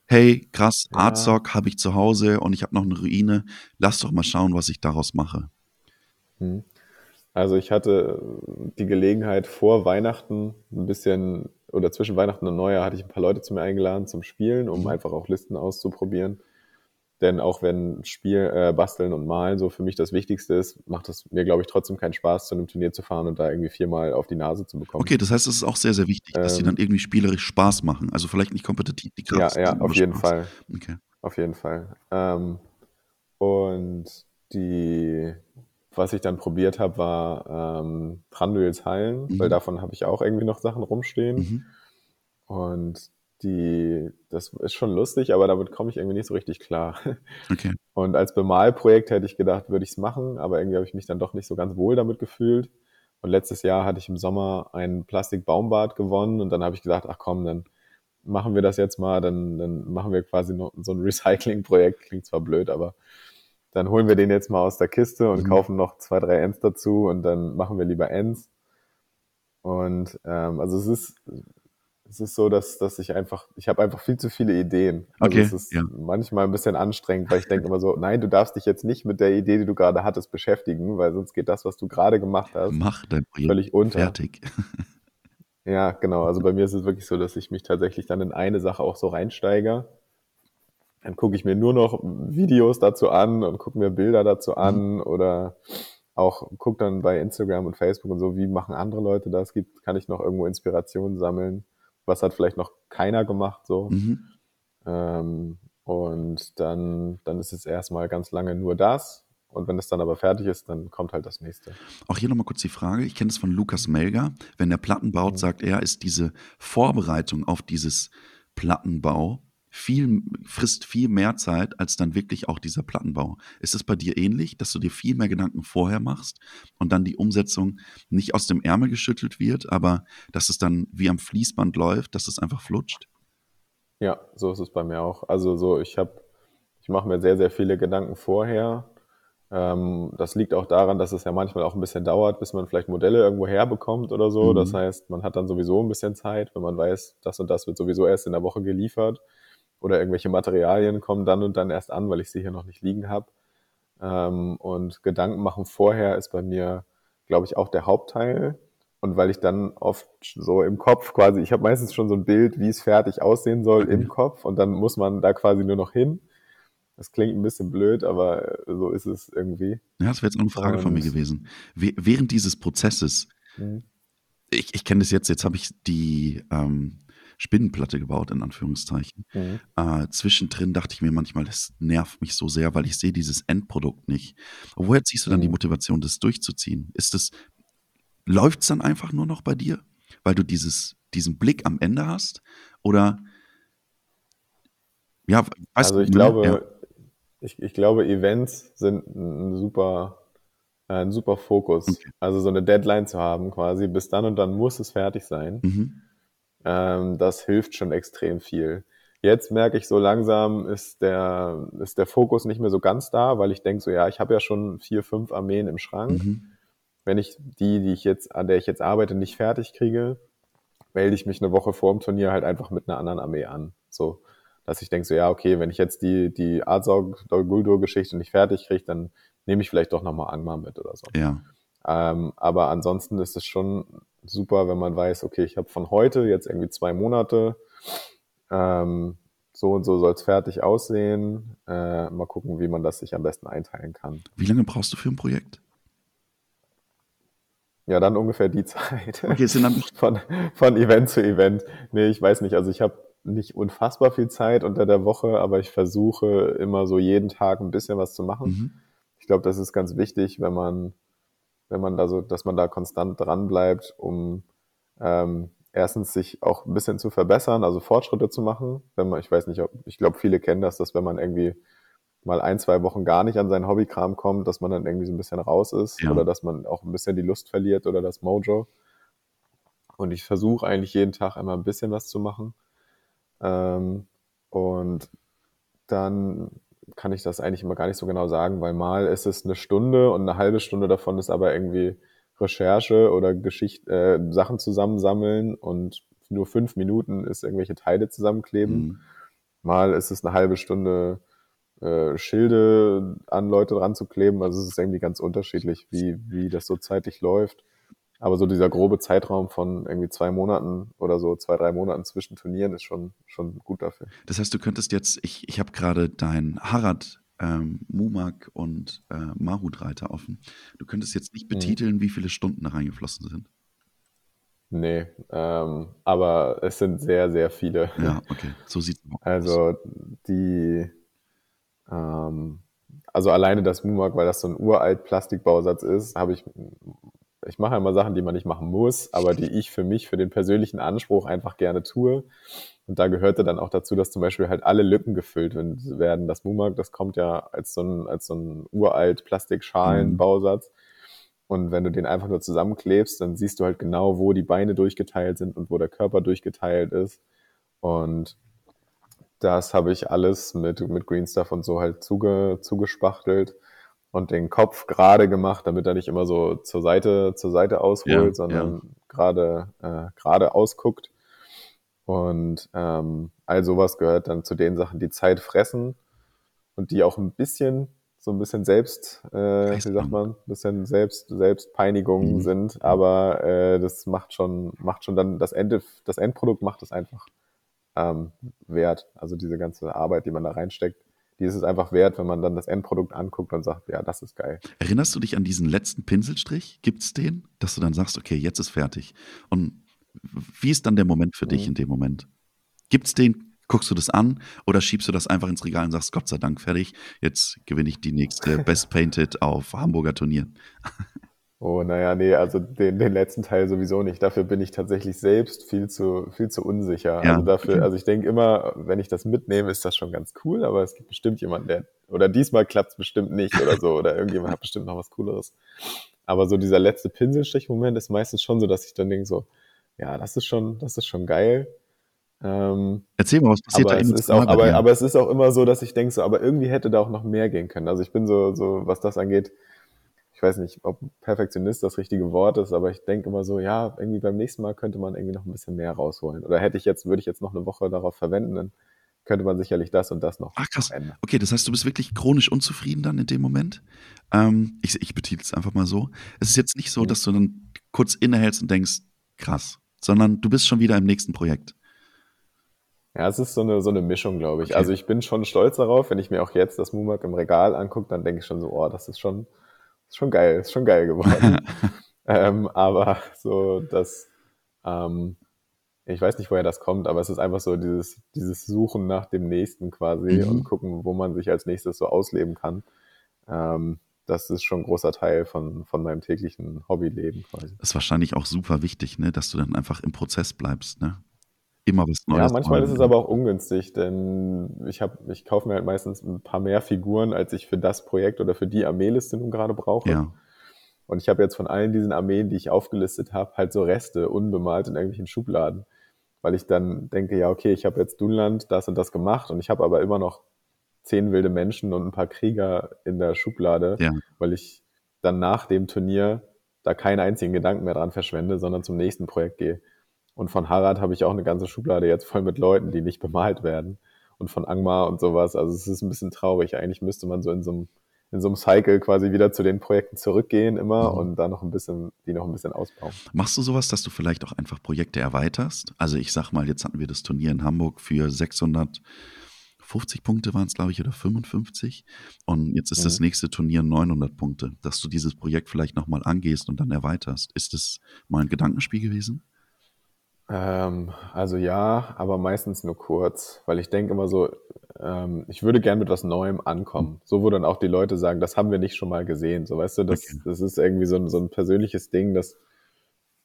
hey, krass, ja. Habe ich zu Hause und ich habe noch eine Ruine, lass doch mal schauen, was ich daraus mache? Hm. Also ich hatte die Gelegenheit vor Weihnachten ein bisschen oder zwischen Weihnachten und Neujahr hatte ich ein paar Leute zu mir eingeladen zum Spielen, um mhm. einfach auch Listen auszuprobieren. Denn auch wenn Spiel, äh, Basteln und Malen so für mich das Wichtigste ist, macht es mir, glaube ich, trotzdem keinen Spaß, zu einem Turnier zu fahren und da irgendwie viermal auf die Nase zu bekommen. Okay, das heißt, es ist auch sehr, sehr wichtig, dass ähm, die dann irgendwie spielerisch Spaß machen. Also vielleicht nicht kompetitiv, die Kraft. Ja, ja, auf jeden. Fall. Okay. Auf jeden Fall. Ähm, und die was ich dann probiert habe, war ähm, Tranduils heilen, mhm. weil davon habe ich auch irgendwie noch Sachen rumstehen. Mhm. Und die, das ist schon lustig, aber damit komme ich irgendwie nicht so richtig klar. (laughs) Okay. Und als Bemalprojekt hätte ich gedacht, würde ich es machen, aber irgendwie habe ich mich dann doch nicht so ganz wohl damit gefühlt. Und letztes Jahr hatte ich im Sommer ein Plastikbaumbad gewonnen und dann habe ich gedacht, ach komm, dann machen wir das jetzt mal, dann, dann machen wir quasi noch so ein Recycling-Projekt. Klingt zwar blöd, aber dann holen wir den jetzt mal aus der Kiste und mhm. kaufen noch zwei, drei Ends dazu und dann machen wir lieber Ends. Und ähm, also es ist, es ist so, dass, dass ich einfach, ich habe einfach viel zu viele Ideen. Also okay, es ist ja. manchmal ein bisschen anstrengend, weil ich denke immer so, nein, du darfst dich jetzt nicht mit der Idee, die du gerade hattest, beschäftigen, weil sonst geht das, was du gerade gemacht hast, Mach dein Projekt völlig unter. Fertig. ja, genau. Also bei mir ist es wirklich so, dass ich mich tatsächlich dann in eine Sache auch so reinsteige dann gucke ich mir nur noch Videos dazu an und gucke mir Bilder dazu mhm. an mhm. oder auch gucke dann bei Instagram und Facebook und so, wie machen andere Leute das? Gibt, kann ich noch irgendwo Inspirationen sammeln? Was hat vielleicht noch keiner gemacht so? Mhm. Ähm, und dann, dann ist es erstmal ganz lange nur das. Und wenn es dann aber fertig ist, dann kommt halt das nächste. Auch hier nochmal kurz die Frage. Ich kenne es von Lukas Melger. Wenn er Platten baut, mhm. sagt er, ist diese Vorbereitung auf dieses Plattenbau viel, frisst viel mehr Zeit als dann wirklich auch dieser Plattenbau. Ist es bei dir ähnlich, dass du dir viel mehr Gedanken vorher machst und dann die Umsetzung nicht aus dem Ärmel geschüttelt wird, aber dass es dann wie am Fließband läuft, dass es einfach flutscht? Ja, so ist es bei mir auch. Also so, ich habe, ich mache mir sehr, sehr viele Gedanken vorher. Ähm, das liegt auch daran, dass es ja manchmal auch ein bisschen dauert, bis man vielleicht Modelle irgendwo herbekommt oder so. Mhm. Das heißt, man hat dann sowieso ein bisschen Zeit, wenn man weiß, das und das wird sowieso erst in der Woche geliefert oder irgendwelche Materialien kommen dann und dann erst an, weil ich sie hier noch nicht liegen habe. Ähm, und Gedanken machen vorher ist bei mir, glaube ich, auch der Hauptteil. Und weil ich dann oft so im Kopf quasi, ich habe meistens schon so ein Bild, wie es fertig aussehen soll im Kopf und dann muss man da quasi nur noch hin. Das klingt ein bisschen blöd, aber so ist es irgendwie. Ja, das wäre jetzt auch eine Frage und, von mir gewesen. Während dieses Prozesses, mhm. ich, ich kenne das jetzt, jetzt habe ich die, ähm, Spinnenplatte gebaut, in Anführungszeichen. Mhm. Äh, zwischendrin dachte ich mir manchmal, das nervt mich so sehr, weil ich sehe dieses Endprodukt nicht. woher ziehst du dann mhm. die Motivation, das durchzuziehen? Ist es, läuft es dann einfach nur noch bei dir, weil du dieses, diesen Blick am Ende hast? Oder ja, also ich glaube, ja. ich, ich glaube, Events sind ein super, ein super Fokus. Okay. Also so eine Deadline zu haben, quasi, bis dann und dann muss es fertig sein. Mhm. Ähm, das hilft schon extrem viel. Jetzt merke ich so langsam ist der, ist der Fokus nicht mehr so ganz da, weil ich denke so, ja, ich habe ja schon vier, fünf Armeen im Schrank. Mhm. Wenn ich die, die ich jetzt, an der ich jetzt arbeite, nicht fertig kriege, melde ich mich eine Woche vor dem Turnier halt einfach mit einer anderen Armee an. So, dass ich denke so, ja, okay, wenn ich jetzt die, die Arzog Guldur Geschichte nicht fertig kriege, dann nehme ich vielleicht doch nochmal Angmar mit oder so. Ja. Ähm, aber ansonsten ist es schon super, wenn man weiß, okay, ich habe von heute jetzt irgendwie zwei Monate, ähm, so und so soll es fertig aussehen. Äh, mal gucken, wie man das sich am besten einteilen kann. Wie lange brauchst du für ein Projekt? Ja, dann ungefähr die (laughs) Zeit. Okay, sind dann von, von Event zu Event. Nee, ich weiß nicht. Also ich habe nicht unfassbar viel Zeit unter der Woche, aber ich versuche immer so jeden Tag ein bisschen was zu machen. Mhm. Ich glaube, das ist ganz wichtig, wenn man wenn man da so, dass man da konstant dran bleibt, um ähm, erstens sich auch ein bisschen zu verbessern, also Fortschritte zu machen. Wenn man, ich weiß nicht, ob, ich glaube, viele kennen das, dass wenn man irgendwie mal ein, zwei Wochen gar nicht an seinen Hobbykram kommt, dass man dann irgendwie so ein bisschen raus ist ja. oder dass man auch ein bisschen die Lust verliert oder das Mojo. Und ich versuche eigentlich jeden Tag immer ein bisschen was zu machen. Ähm, und dann kann ich das eigentlich immer gar nicht so genau sagen, weil mal ist es eine Stunde und eine halbe Stunde davon ist aber irgendwie Recherche oder Geschichte, äh, Sachen zusammensammeln und nur fünf Minuten ist irgendwelche Teile zusammenkleben. Mhm. Mal ist es eine halbe Stunde äh, Schilde an Leute dran zu kleben. Also es ist irgendwie ganz unterschiedlich, wie, wie das so zeitlich läuft. Aber so dieser grobe Zeitraum von irgendwie zwei Monaten oder so, zwei, drei Monaten zwischen Turnieren ist schon, schon gut dafür. Das heißt, du könntest jetzt, ich, ich habe gerade dein Harad, ähm, Mumak und äh, Mahut-Reiter offen. Du könntest jetzt nicht mhm. betiteln, mhm. wie viele Stunden da reingeflossen sind. Nee, ähm, aber es sind sehr, sehr viele. Ja, okay, so sieht es aus. Also die, ähm, also alleine das Mumak, weil das so ein uralt Plastikbausatz ist, habe ich ich mache immer Sachen, die man nicht machen muss, aber die ich für mich, für den persönlichen Anspruch einfach gerne tue. Und da gehörte dann auch dazu, dass zum Beispiel halt alle Lücken gefüllt werden. Das Mumak, das kommt ja als so ein, als so ein uralt Plastikschalenbausatz. Und wenn du den einfach nur zusammenklebst, dann siehst du halt genau, wo die Beine durchgeteilt sind und wo der Körper durchgeteilt ist. Und das habe ich alles mit, mit Green Stuff und so halt zuge, zugespachtelt und den Kopf gerade gemacht, damit er nicht immer so zur Seite, zur Seite ausholt, ja, sondern ja. gerade, äh, gerade ausguckt. Und ähm, all sowas gehört dann zu den Sachen, die Zeit fressen und die auch ein bisschen, so ein bisschen selbst, äh, wie sagt man, ein bisschen selbst, Selbstpeinigung mhm. sind, aber äh, das macht schon, macht schon dann das Ende, das Endprodukt macht es einfach ähm, wert. Also diese ganze Arbeit, die man da reinsteckt, die ist es einfach wert, wenn man dann das Endprodukt anguckt und sagt, ja, das ist geil. Erinnerst du dich an diesen letzten Pinselstrich? Gibt es den, dass du dann sagst, okay, jetzt ist fertig? Und wie ist dann der Moment für mhm. dich in dem Moment? Gibt es den? Guckst du das an oder schiebst du das einfach ins Regal und sagst, Gott sei Dank fertig, jetzt gewinne ich die nächste (laughs) Best Painted auf Hamburger Turnieren? Oh, naja, nee, also den, den letzten Teil sowieso nicht. Dafür bin ich tatsächlich selbst viel zu, viel zu unsicher. Ja, also dafür, also ich denke immer, wenn ich das mitnehme, ist das schon ganz cool, aber es gibt bestimmt jemanden, der, oder diesmal klappt es bestimmt nicht oder so, oder irgendjemand hat bestimmt noch was Cooleres. Aber so dieser letzte Pinselstrich-Moment ist meistens schon so, dass ich dann denke so, ja, das ist schon, das ist schon geil. Ähm, Erzähl mal, was passiert aber da es ist auch, aber, aber es ist auch immer so, dass ich denke so, aber irgendwie hätte da auch noch mehr gehen können. Also ich bin so, so, was das angeht, weiß nicht, ob Perfektionist das richtige Wort ist, aber ich denke immer so, ja, irgendwie beim nächsten Mal könnte man irgendwie noch ein bisschen mehr rausholen. Oder hätte ich jetzt, würde ich jetzt noch eine Woche darauf verwenden, dann könnte man sicherlich das und das noch. Ach krass. Ändern. Okay, das heißt, du bist wirklich chronisch unzufrieden dann in dem Moment. Ähm, ich ich betitel es einfach mal so. Es ist jetzt nicht so, dass du dann kurz innehältst und denkst, krass, sondern du bist schon wieder im nächsten Projekt. Ja, es ist so eine, so eine Mischung, glaube ich. Okay. Also ich bin schon stolz darauf, wenn ich mir auch jetzt das Mumak im Regal angucke, dann denke ich schon so, oh, das ist schon, ist schon geil, ist schon geil geworden. (laughs) ähm, aber so das, ähm, ich weiß nicht, woher das kommt, aber es ist einfach so dieses, dieses Suchen nach dem Nächsten quasi mhm. und gucken, wo man sich als nächstes so ausleben kann. Ähm, das ist schon ein großer Teil von, von meinem täglichen Hobbyleben quasi. Das ist wahrscheinlich auch super wichtig, ne, dass du dann einfach im Prozess bleibst, ne? Immer was Neues. Ja, manchmal ist es aber auch ungünstig, denn ich habe, ich kaufe mir halt meistens ein paar mehr Figuren, als ich für das Projekt oder für die Armeeliste nun gerade brauche. Ja. Und ich habe jetzt von allen diesen Armeen, die ich aufgelistet habe, halt so Reste unbemalt in irgendwelchen Schubladen. Weil ich dann denke, ja, okay, ich habe jetzt Dunland das und das gemacht und ich habe aber immer noch zehn wilde Menschen und ein paar Krieger in der Schublade, ja. weil ich dann nach dem Turnier da keinen einzigen Gedanken mehr dran verschwende, sondern zum nächsten Projekt gehe. Und von Harad habe ich auch eine ganze Schublade jetzt voll mit Leuten, die nicht bemalt werden. Und von Angmar und sowas. Also es ist ein bisschen traurig. Eigentlich müsste man so in so einem, in so einem Cycle quasi wieder zu den Projekten zurückgehen immer mhm. und dann noch ein bisschen, die noch ein bisschen ausbauen. Machst du sowas, dass du vielleicht auch einfach Projekte erweiterst? Also ich sag mal, jetzt hatten wir das Turnier in Hamburg für 650 Punkte waren es, glaube ich, oder 55. Und jetzt ist mhm. das nächste Turnier 900 Punkte. Dass du dieses Projekt vielleicht nochmal angehst und dann erweiterst. Ist das mal ein Gedankenspiel gewesen? Ähm, also ja, aber meistens nur kurz, weil ich denke immer so, ähm, ich würde gern mit was Neuem ankommen. So, wo dann auch die Leute sagen, das haben wir nicht schon mal gesehen. So, weißt du, das, okay. das ist irgendwie so ein, so ein persönliches Ding, dass,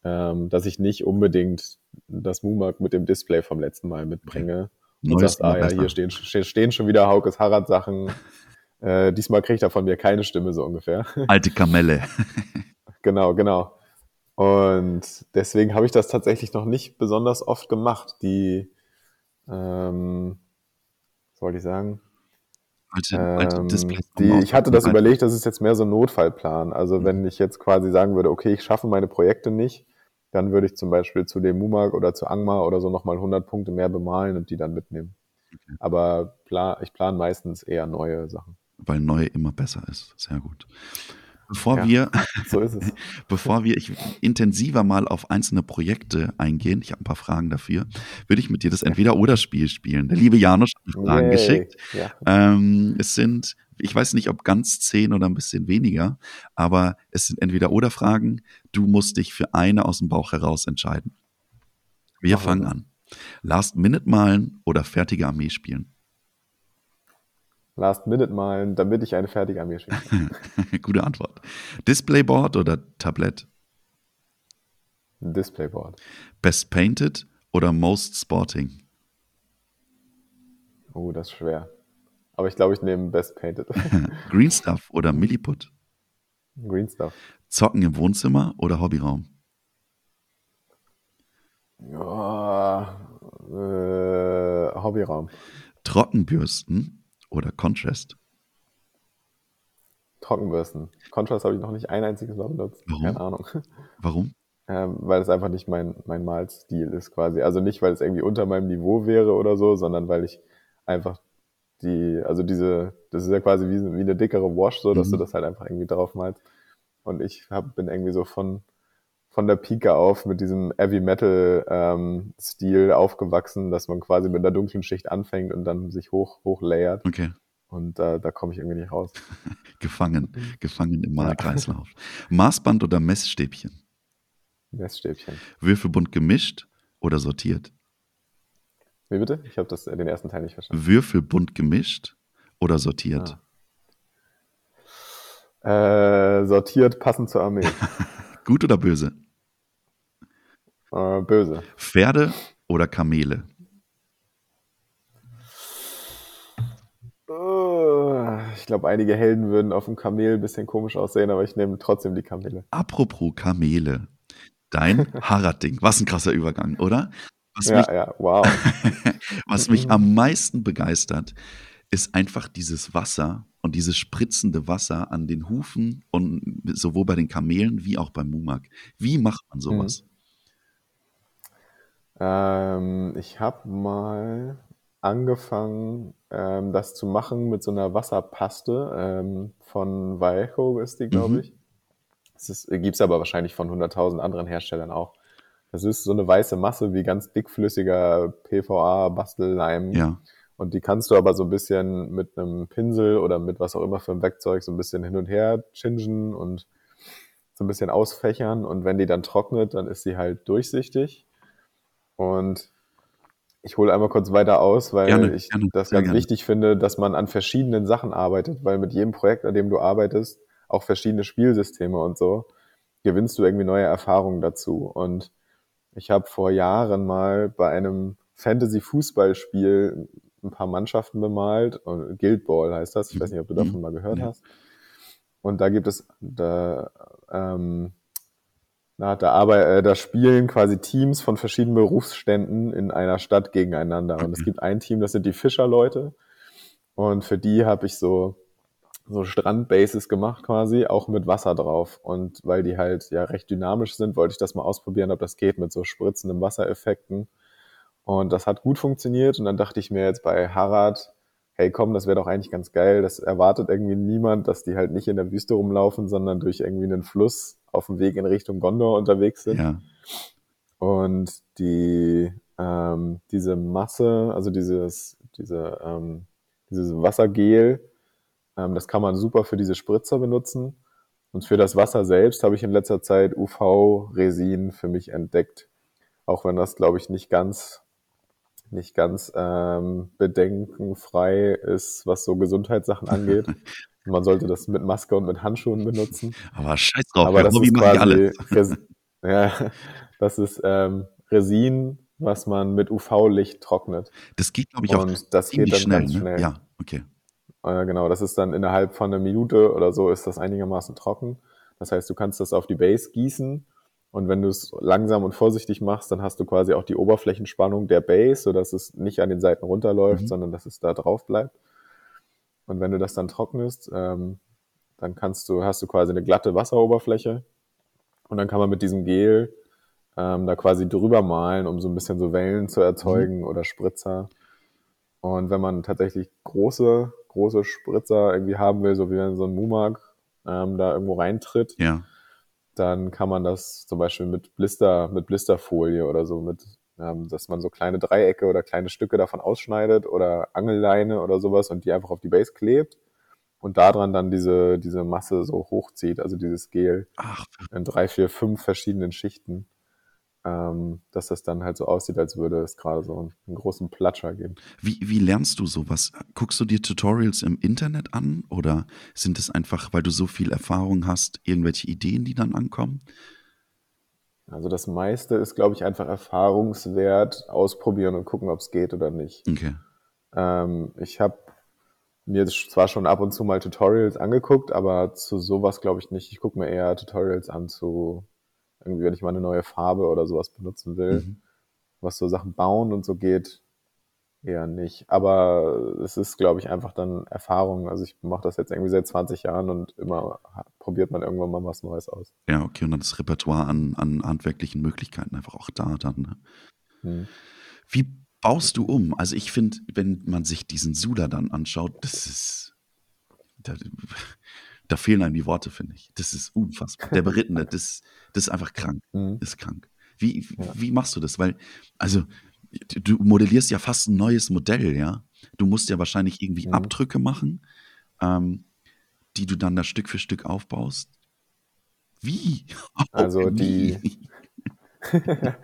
ähm, dass ich nicht unbedingt das Mumak mit dem Display vom letzten Mal mitbringe. Okay. Und sagst, ah ja, hier stehen, stehen schon wieder Haukes Harrad-Sachen. (laughs) Äh, diesmal kriegt er von mir keine Stimme, so ungefähr. Alte Kamelle. (laughs) genau, genau. Und deswegen habe ich das tatsächlich noch nicht besonders oft gemacht. Die, ähm, was wollte ich sagen? Alte, alte ähm, die, ich hatte das überlegt, das ist jetzt mehr so ein Notfallplan. Also mhm. wenn ich jetzt quasi sagen würde, okay, ich schaffe meine Projekte nicht, dann würde ich zum Beispiel zu dem Mumak oder zu Angmar oder so nochmal 100 Punkte mehr bemalen und die dann mitnehmen. Okay. Aber plan, ich plane meistens eher neue Sachen. Weil neue immer besser ist. Sehr gut. Bevor ja, wir, so (laughs) bevor wir ich, intensiver mal auf einzelne Projekte eingehen, ich habe ein paar Fragen dafür, würde ich mit dir das Entweder-Oder-Spiel spielen. Der liebe Janusz hat mir Fragen Yay. geschickt. Ja. Ähm, es sind, ich weiß nicht, ob ganz zehn oder ein bisschen weniger, aber es sind Entweder-Oder-Fragen. Du musst dich für eine aus dem Bauch heraus entscheiden. Wir Warum? fangen an. Last Minute malen oder fertige Armee spielen? Last Minute malen, damit ich eine fertige Armee schicke. (laughs) Gute Antwort. Displayboard oder Tablet? Displayboard. Best Painted oder Most Sporting? Oh, das ist schwer. Aber ich glaube, ich nehme Best Painted. (laughs) Green Stuff oder Milliput? Green Stuff. Zocken im Wohnzimmer oder Hobbyraum? Ja, äh, Hobbyraum. Trockenbürsten oder Contrast? Trockenbürsten. Contrast habe ich noch nicht ein einziges Mal benutzt. Warum? Keine Ahnung. (laughs) Warum? Ähm, weil es einfach nicht mein, mein Malstil ist quasi. Also nicht, weil es irgendwie unter meinem Niveau wäre oder so, sondern weil ich einfach die, also diese, das ist ja quasi wie, wie eine dickere Wash, so, dass mhm. du das halt einfach irgendwie drauf malst. Und ich hab, bin irgendwie so von, von der Pike auf mit diesem Heavy Metal ähm, Stil aufgewachsen, dass man quasi mit einer dunklen Schicht anfängt und dann sich hoch, hoch layert. Okay. Und äh, da komme ich irgendwie nicht raus. (laughs) gefangen, gefangen im Malkreislauf. Maßband oder Messstäbchen? Messstäbchen. Würfelbunt gemischt oder sortiert? Wie bitte? Ich habe äh, den ersten Teil nicht verstanden. Würfelbunt gemischt oder sortiert? Ah. Äh, sortiert passend zur Armee. (laughs) Gut oder böse? Äh, böse. Pferde oder Kamele? Ich glaube, einige Helden würden auf dem Kamel ein bisschen komisch aussehen, aber ich nehme trotzdem die Kamele. Apropos Kamele. Dein (laughs) Harad-Ding. Was ein krasser Übergang, oder? Was ja, mich, ja, wow. (laughs) was mich am meisten begeistert, ist einfach dieses Wasser und dieses spritzende Wasser an den Hufen und sowohl bei den Kamelen wie auch beim Mumak. Wie macht man sowas? Ähm, ich habe mal angefangen, ähm, das zu machen mit so einer Wasserpaste ähm, von Vallejo ist die, glaube mhm. ich. Das gibt es aber wahrscheinlich von 100.000 anderen Herstellern auch. Das ist so eine weiße Masse wie ganz dickflüssiger PVA-Bastelleim. Ja. Und die kannst du aber so ein bisschen mit einem Pinsel oder mit was auch immer für ein Werkzeug so ein bisschen hin und her chingen und so ein bisschen ausfächern. Und wenn die dann trocknet, dann ist sie halt durchsichtig. Und ich hole einmal kurz weiter aus, weil gerne, ich gerne, das ganz gerne. wichtig finde, dass man an verschiedenen Sachen arbeitet, weil mit jedem Projekt, an dem du arbeitest, auch verschiedene Spielsysteme und so, gewinnst du irgendwie neue Erfahrungen dazu. Und ich habe vor Jahren mal bei einem Fantasy-Fußballspiel ein paar Mannschaften bemalt. Guild Ball heißt das. Ich weiß nicht, ob du davon mhm. mal gehört ja. hast. Und da gibt es, da, ähm, da, da, Arbeit, äh, da spielen quasi Teams von verschiedenen Berufsständen in einer Stadt gegeneinander. Und es gibt ein Team, das sind die Fischerleute. Und für die habe ich so, so Strandbases gemacht quasi, auch mit Wasser drauf. Und weil die halt ja recht dynamisch sind, wollte ich das mal ausprobieren, ob das geht mit so spritzenden Wassereffekten. Und das hat gut funktioniert. Und dann dachte ich mir jetzt bei Harad, hey komm, das wäre doch eigentlich ganz geil. Das erwartet irgendwie niemand, dass die halt nicht in der Wüste rumlaufen, sondern durch irgendwie einen Fluss auf dem Weg in Richtung Gondor unterwegs sind. Ja. Und die, ähm, diese Masse, also dieses, diese, ähm, dieses Wassergel, ähm, das kann man super für diese Spritzer benutzen. Und für das Wasser selbst habe ich in letzter Zeit UV-Resin für mich entdeckt. Auch wenn das, glaube ich, nicht ganz, nicht ganz ähm, bedenkenfrei ist, was so Gesundheitssachen angeht. (laughs) Man sollte das mit Maske und mit Handschuhen benutzen. Aber scheiß drauf, Aber das ist quasi (laughs) ja, das ist ähm, Resin, was man mit UV-Licht trocknet. Das geht, glaube ich, auch und das geht dann schnell, ganz schnell. Ne? Ja, okay. Äh, genau, das ist dann innerhalb von einer Minute oder so ist das einigermaßen trocken. Das heißt, du kannst das auf die Base gießen und wenn du es langsam und vorsichtig machst, dann hast du quasi auch die Oberflächenspannung der Base, sodass es nicht an den Seiten runterläuft, mhm. sondern dass es da drauf bleibt. Und wenn du das dann trocknest, ähm, dann kannst du, hast du quasi eine glatte Wasseroberfläche und dann kann man mit diesem Gel ähm, da quasi drüber malen, um so ein bisschen so Wellen zu erzeugen mhm. oder Spritzer. Und wenn man tatsächlich große, große Spritzer irgendwie haben will, so wie wenn so ein Mumak ähm, da irgendwo reintritt, ja. Dann kann man das zum Beispiel mit Blister, mit Blisterfolie oder so, mit ähm, dass man so kleine Dreiecke oder kleine Stücke davon ausschneidet oder Angelleine oder sowas und die einfach auf die Base klebt und daran dann diese, diese Masse so hochzieht, also dieses Gel Ach. in drei, vier, fünf verschiedenen Schichten, ähm, dass das dann halt so aussieht, als würde es gerade so einen, einen, großen Platscher geben. Wie, wie lernst du sowas? Guckst du dir Tutorials im Internet an oder sind es einfach, weil du so viel Erfahrung hast, irgendwelche Ideen, die dann ankommen? Also das meiste ist, glaube ich, einfach Erfahrungswert, ausprobieren und gucken, ob es geht oder nicht. Okay. Ähm, ich habe mir zwar schon ab und zu mal Tutorials angeguckt, aber zu sowas glaube ich nicht. Ich gucke mir eher Tutorials an zu, irgendwie, wenn ich mal eine neue Farbe oder sowas benutzen will. Mhm. Was so Sachen bauen und so geht, eher nicht. Aber es ist, glaube ich, einfach dann Erfahrung. Also ich mache das jetzt irgendwie seit 20 Jahren und immer probiert man irgendwann mal was Neues aus. Ja, okay. Und dann das Repertoire an, an handwerklichen Möglichkeiten einfach auch da dann. Ne? Hm. Wie baust du um? Also ich finde, wenn man sich diesen Sula dann anschaut, das ist. Da, da fehlen einem die Worte, finde ich. Das ist unfassbar. Der Berittene, (laughs) das, das ist einfach krank. Mhm. Ist krank. Wie, ja. wie machst du das? Weil, also du modellierst ja fast ein neues Modell, ja. du musst ja wahrscheinlich irgendwie mhm. Abdrücke machen, ähm, die du dann da Stück für Stück aufbaust. Wie? (laughs) Also Wie? die (laughs)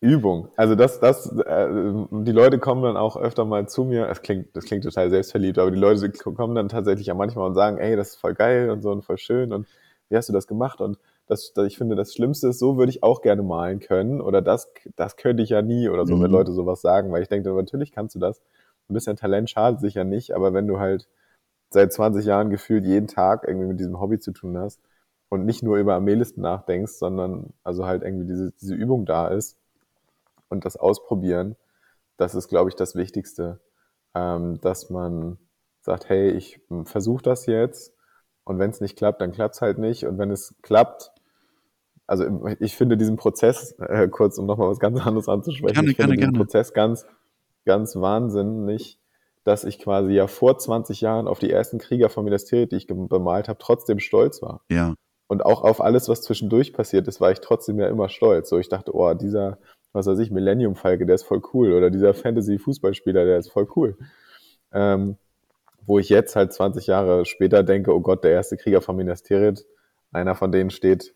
Übung. Also das, das, äh, die Leute kommen dann auch öfter mal zu mir. Es klingt, das klingt total selbstverliebt, aber die Leute kommen dann tatsächlich ja manchmal und sagen, ey, das ist voll geil und so und voll schön und wie hast du das gemacht? Und das, ich finde, das Schlimmste ist, so würde ich auch gerne malen können oder das, das könnte ich ja nie oder so, mhm. wenn Leute sowas sagen, weil ich denke, natürlich kannst du das. Ein bisschen Talent schadet sich ja nicht, aber wenn du halt seit 20 Jahren gefühlt jeden Tag irgendwie mit diesem Hobby zu tun hast und nicht nur über Armeelisten nachdenkst, sondern also halt irgendwie diese, diese Übung da ist und das Ausprobieren, das ist, glaube ich, das Wichtigste, ähm, dass man sagt, hey, ich versuche das jetzt und wenn es nicht klappt, dann klappt es halt nicht und wenn es klappt, also ich finde diesen Prozess, äh, kurz um nochmal was ganz anderes anzusprechen, gerne, ich finde gerne, diesen gerne. Prozess ganz, ganz wahnsinnig, dass ich quasi ja vor 20 Jahren auf die ersten Krieger von Ministeriet, die ich bemalt habe, trotzdem stolz war. Ja. Und auch auf alles, was zwischendurch passiert ist, war ich trotzdem ja immer stolz. So, ich dachte, oh, dieser, was weiß ich, Millennium Falke, der ist voll cool. Oder dieser Fantasy-Fußballspieler, der ist voll cool. Ähm, wo ich jetzt halt 20 Jahre später denke, oh Gott, der erste Krieger von Minas Tirith, einer von denen steht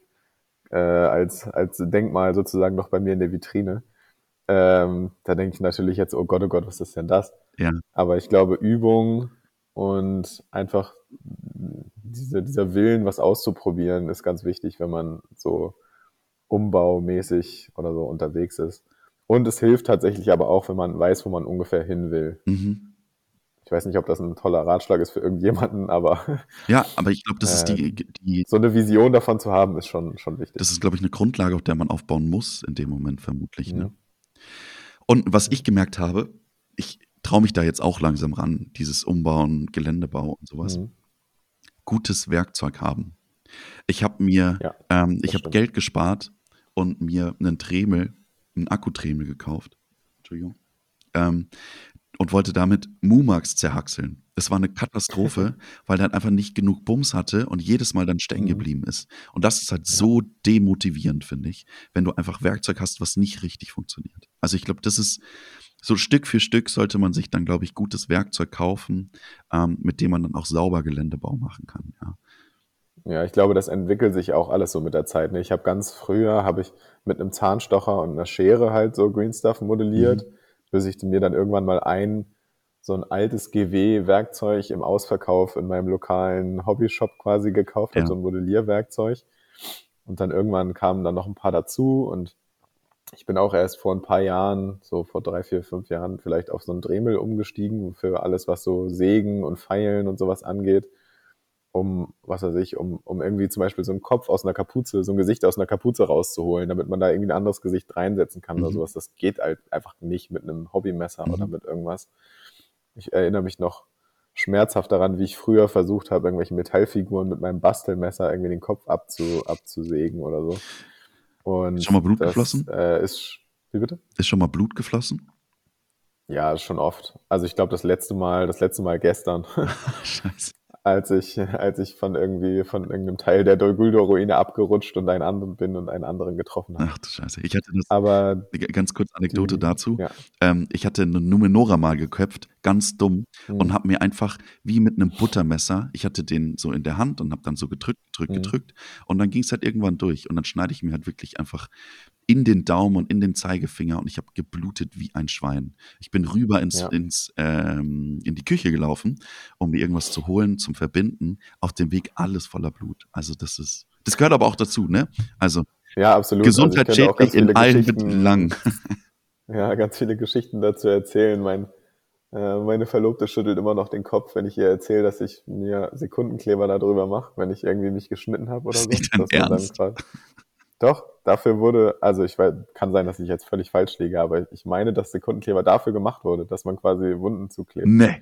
äh, als, als Denkmal sozusagen noch bei mir in der Vitrine. Ähm, da denke ich natürlich jetzt, oh Gott, oh Gott, was ist denn das? Ja. Aber ich glaube, Übung und einfach diese, dieser Willen, was auszuprobieren, ist ganz wichtig, wenn man so umbaumäßig oder so unterwegs ist. Und es hilft tatsächlich aber auch, wenn man weiß, wo man ungefähr hin will. Mhm. Ich weiß nicht, ob das ein toller Ratschlag ist für irgendjemanden, aber. Ja, aber ich glaube, das ist die, äh, die. So eine Vision davon zu haben, ist schon, schon wichtig. Das ist, glaube ich, eine Grundlage, auf der man aufbauen muss, in dem Moment vermutlich. Ne? Und was ich gemerkt habe, ich traue mich da jetzt auch langsam ran, dieses Umbauen, Geländebau und sowas. Mhm. Gutes Werkzeug haben. Ich habe mir, ja, ähm, ich habe Geld gespart und mir einen Tremel, einen Akkutremel gekauft. Entschuldigung. Ähm, und wollte damit Mumax zerhackseln. Es war eine Katastrophe, (laughs) weil der einfach nicht genug Bums hatte und jedes Mal dann stecken mhm. geblieben ist. Und das ist halt so demotivierend, finde ich, wenn du einfach Werkzeug hast, was nicht richtig funktioniert. Also ich glaube, das ist so Stück für Stück sollte man sich dann, glaube ich, gutes Werkzeug kaufen, ähm, mit dem man dann auch sauber Geländebau machen kann. Ja. Ja, ich glaube, das entwickelt sich auch alles so mit der Zeit. Ne? Ich habe ganz früher, habe ich mit einem Zahnstocher und einer Schere halt so Green Stuff modelliert. Mhm bis ich mir dann irgendwann mal ein so ein altes GW-Werkzeug im Ausverkauf in meinem lokalen Hobbyshop quasi gekauft ja. habe, so ein Modellierwerkzeug. Und dann irgendwann kamen dann noch ein paar dazu und ich bin auch erst vor ein paar Jahren, so vor drei, vier, fünf Jahren, vielleicht auf so ein Dremel umgestiegen für alles, was so Sägen und Pfeilen und sowas angeht um, was weiß ich, um, um irgendwie zum Beispiel so einen Kopf aus einer Kapuze, so ein Gesicht aus einer Kapuze rauszuholen, damit man da irgendwie ein anderes Gesicht reinsetzen kann mhm. oder sowas. Das geht halt einfach nicht mit einem Hobbymesser mhm. oder mit irgendwas. Ich erinnere mich noch schmerzhaft daran, wie ich früher versucht habe, irgendwelche Metallfiguren mit meinem Bastelmesser irgendwie den Kopf abzu, abzusägen oder so. Und ist schon mal Blut das, geflossen? Äh, ist, wie bitte? Ist schon mal Blut geflossen? Ja, schon oft. Also ich glaube, das letzte Mal, das letzte Mal gestern. (laughs) Scheiße als ich, als ich von irgendwie, von irgendeinem Teil der Dolguldo-Ruine abgerutscht und einen anderen bin und einen anderen getroffen habe. Ach du Scheiße. Ich hatte das, Aber, ganz kurz Anekdote die, dazu. Ja. Ähm, ich hatte eine Numenora mal geköpft, ganz dumm, mhm. und habe mir einfach wie mit einem Buttermesser, ich hatte den so in der Hand und habe dann so gedrückt, gedrückt, mhm. gedrückt und dann ging es halt irgendwann durch und dann schneide ich mir halt wirklich einfach in den Daumen und in den Zeigefinger und ich habe geblutet wie ein Schwein. Ich bin rüber ins, ja. ins, ähm, in die Küche gelaufen, um mir irgendwas zu holen, zum Verbinden. Auf dem Weg alles voller Blut. Also das ist, das gehört aber auch dazu, ne? Also ja, absolut. Gesundheit also schädlich in allen Belangen. (laughs) Ja, ganz viele Geschichten dazu erzählen. Mein, äh, meine Verlobte schüttelt immer noch den Kopf, wenn ich ihr erzähle, dass ich mir Sekundenkleber darüber mache, wenn ich irgendwie mich geschnitten habe oder so. Nicht dein Ernst? Doch, dafür wurde, also ich weiß, kann sein, dass ich jetzt völlig falsch liege, aber ich meine, dass Sekundenkleber dafür gemacht wurde, dass man quasi Wunden zuklebt. Nee.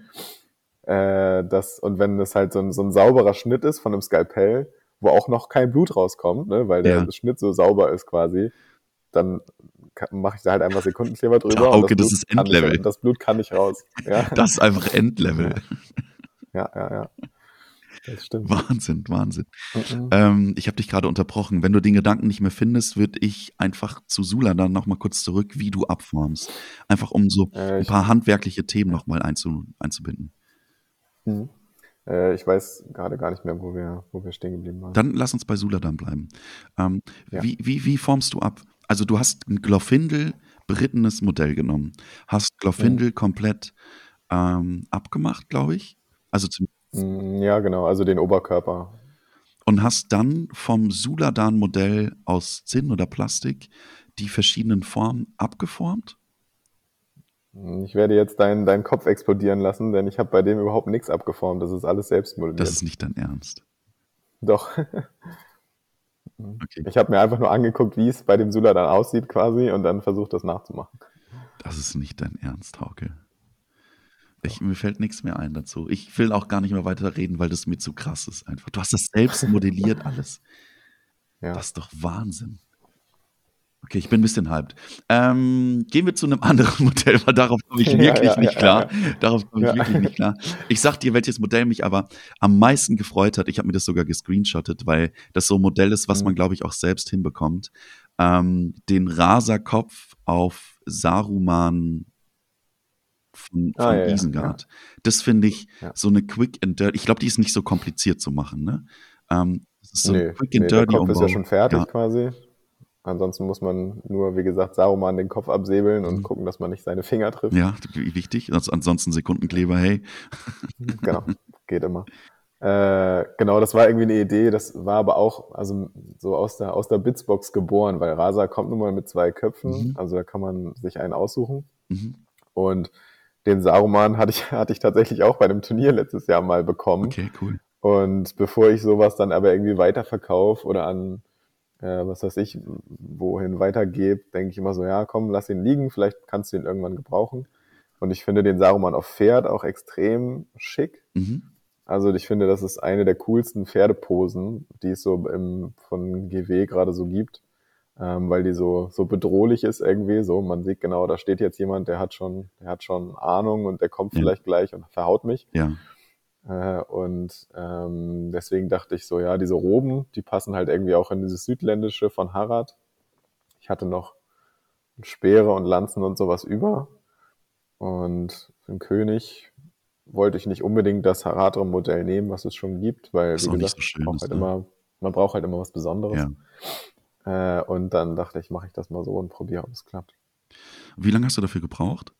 Äh, das, und wenn das halt so ein, so ein sauberer Schnitt ist von einem Skalpell, wo auch noch kein Blut rauskommt, ne, weil der ja. Schnitt so sauber ist quasi, dann mache ich da halt einfach Sekundenkleber drüber. Ja, okay, das, das ist Endlevel. Ich, das Blut kann nicht raus. Ja. (laughs) Das ist einfach Endlevel. Ja, ja, ja. Das stimmt. Wahnsinn, Wahnsinn. Mhm. Ähm, ich habe dich gerade unterbrochen. Wenn du den Gedanken nicht mehr findest, würde ich einfach zu Sula dann nochmal kurz zurück, wie du abformst. Einfach um so äh, ein paar handwerkliche Themen nochmal einzu, einzubinden. Mhm. Äh, ich weiß gerade gar nicht mehr, wo wir, wo wir stehen geblieben waren. Dann lass uns bei Suladan bleiben. Ähm, ja. wie, wie, wie formst du ab? Also du hast ein Glorfindel berittenes Modell genommen, hast Glorfindel mhm. komplett ähm, abgemacht, glaube ich. Also zum mm, ja, genau, also den Oberkörper. Und hast dann vom Suladan-Modell aus Zinn oder Plastik die verschiedenen Formen abgeformt? Ich werde jetzt deinen, deinen Kopf explodieren lassen, denn ich habe bei dem überhaupt nichts abgeformt. Das ist alles selbst modelliert. Das ist nicht dein Ernst. Doch. (laughs) okay. Ich habe mir einfach nur angeguckt, wie es bei dem Sula dann aussieht quasi und dann versucht, das nachzumachen. Das ist nicht dein Ernst, Hauke. Ich, mir fällt nichts mehr ein dazu. Ich will auch gar nicht mehr weiter reden, weil das mir zu krass ist einfach. Du hast das selbst modelliert (laughs) alles. Ja. Das ist doch Wahnsinn. Okay, ich bin ein bisschen hyped. Ähm, gehen wir zu einem (laughs) anderen Modell, weil darauf komme ich wirklich ja, ja, nicht klar. Darauf komme ich wirklich nicht klar. Ich sag dir, welches Modell mich aber am meisten gefreut hat. Ich habe mir das sogar gescreenshottet, weil das so ein Modell ist, was mhm. man, glaube ich, auch selbst hinbekommt. Ähm, den Raserkopf auf Saruman von, von ah, Isengard. Das finde ich so eine Quick and Dirty. Ich glaube, die ist nicht so kompliziert zu machen. Ne? Ähm, das ist so nee, Quick and nee, Dirty. Der Kopf Umbau. ist ja schon fertig quasi. Ansonsten muss man nur, wie gesagt, Saruman den Kopf absäbeln und mhm. gucken, dass man nicht seine Finger trifft. Ja, wichtig. Ansonsten Sekundenkleber, hey. genau, geht immer. Äh, genau, das war irgendwie eine Idee. Das war aber auch also so aus der, aus der Bitsbox geboren, weil Rasa kommt nun mal mit zwei Köpfen. Mhm. Also da kann man sich einen aussuchen. Mhm. Und den Saruman hatte ich, (laughs) hatte ich tatsächlich auch bei einem Turnier letztes Jahr mal bekommen. Okay, cool. Und bevor ich sowas dann aber irgendwie weiterverkaufe oder an äh, was weiß ich, wohin weitergebe, denke ich immer so, ja, komm, lass ihn liegen, vielleicht kannst du ihn irgendwann gebrauchen. Und ich finde den Saruman auf Pferd auch extrem schick. Mhm. Also ich finde, das ist eine der coolsten Pferdeposen, die es so im, von GW gerade so gibt, ähm, weil die so, so bedrohlich ist irgendwie. So, man sieht genau, da steht jetzt jemand, der hat schon, der hat schon Ahnung und der kommt ja. vielleicht gleich und verhaut mich. Ja. Äh, und ähm, deswegen dachte ich so, ja, diese Roben, die passen halt irgendwie auch in dieses Südländische von Harad. Ich hatte noch Speere und Lanzen und sowas über. Und für den König wollte ich nicht unbedingt das Haradrim-Modell nehmen, was es schon gibt, weil, wie gesagt, so schön, braucht halt ne? immer, man braucht halt immer was Besonderes. Ja. Äh, und dann dachte ich, mache ich das mal so und probiere, ob es klappt. Wie lange hast du dafür gebraucht?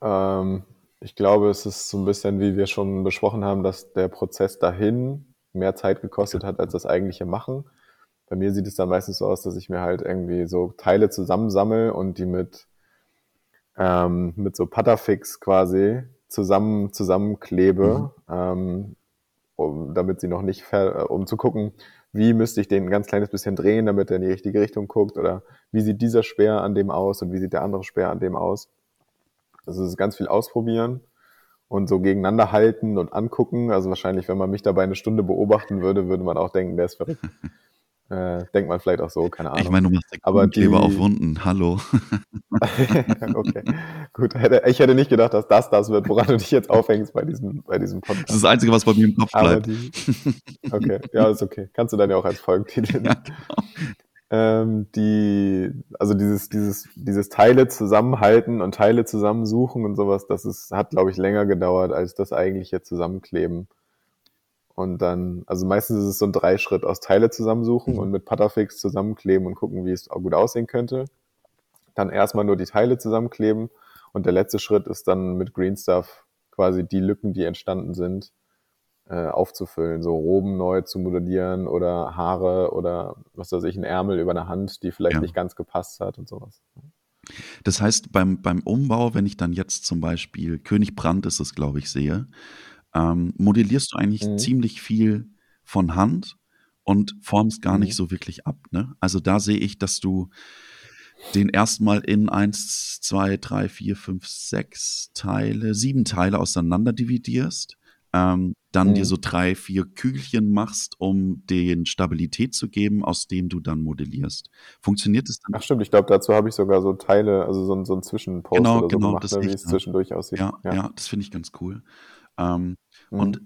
Ähm, ich glaube, es ist so ein bisschen, wie wir schon besprochen haben, dass der Prozess dahin mehr Zeit gekostet hat als das eigentliche Machen. Bei mir sieht es dann meistens so aus, dass ich mir halt irgendwie so Teile zusammensammle und die mit, ähm, mit so Putterfix quasi zusammen zusammenklebe, mhm. ähm, um, damit sie noch nicht, um zu gucken, wie müsste ich den ein ganz kleines bisschen drehen, damit er in die richtige Richtung guckt oder wie sieht dieser Speer an dem aus und wie sieht der andere Speer an dem aus. Also es ist ganz viel ausprobieren und so gegeneinander halten und angucken. Also wahrscheinlich, wenn man mich dabei eine Stunde beobachten würde, würde man auch denken, der ist verrückt. (laughs) Äh, denkt man vielleicht auch so, keine Ahnung. Ich meine, du machst aber Kleber die... auf Wunden, hallo. (laughs) okay, gut. Ich hätte nicht gedacht, dass das das wird, woran du dich jetzt aufhängst bei diesem, bei diesem Podcast. Das ist das Einzige, was bei mir im Kopf bleibt. Die... Okay, ja, ist okay. Kannst du dann ja auch als Folgentitel. (laughs) Ja, genau ähm, die, also dieses, dieses, dieses Teile zusammenhalten und Teile zusammensuchen und sowas, das ist, hat, glaube ich, länger gedauert als das eigentliche Zusammenkleben. Und dann, also meistens ist es so ein Dreischritt aus Teile zusammensuchen und mit Putterfix zusammenkleben und gucken, wie es auch gut aussehen könnte. Dann erstmal nur die Teile zusammenkleben und der letzte Schritt ist dann mit Green Stuff quasi die Lücken, die entstanden sind, äh, aufzufüllen, so Roben neu zu modellieren oder Haare oder was weiß ich, ein Ärmel über eine Hand, die vielleicht ja. nicht ganz gepasst hat und sowas. Das heißt, beim, beim Umbau, wenn ich dann jetzt zum Beispiel König Brand ist es, glaube ich, sehe, ähm, modellierst du eigentlich mhm. ziemlich viel von Hand und formst gar mhm. nicht so wirklich ab. Ne? Also da sehe ich, dass du den erstmal in eins, zwei, drei, vier, fünf, sechs Teile, sieben Teile auseinander dividierst ähm, dann mhm. dir so drei, vier Kügelchen machst, um den Stabilität zu geben, aus dem du dann modellierst. Funktioniert das dann? Ach stimmt, ich glaube, dazu habe ich sogar so Teile, also so, so ein Zwischenpost genau, oder so genau, gemacht, ne, wie es zwischendurch aussieht. Ja, ja. ja das finde ich ganz cool. Ähm, Mhm. Und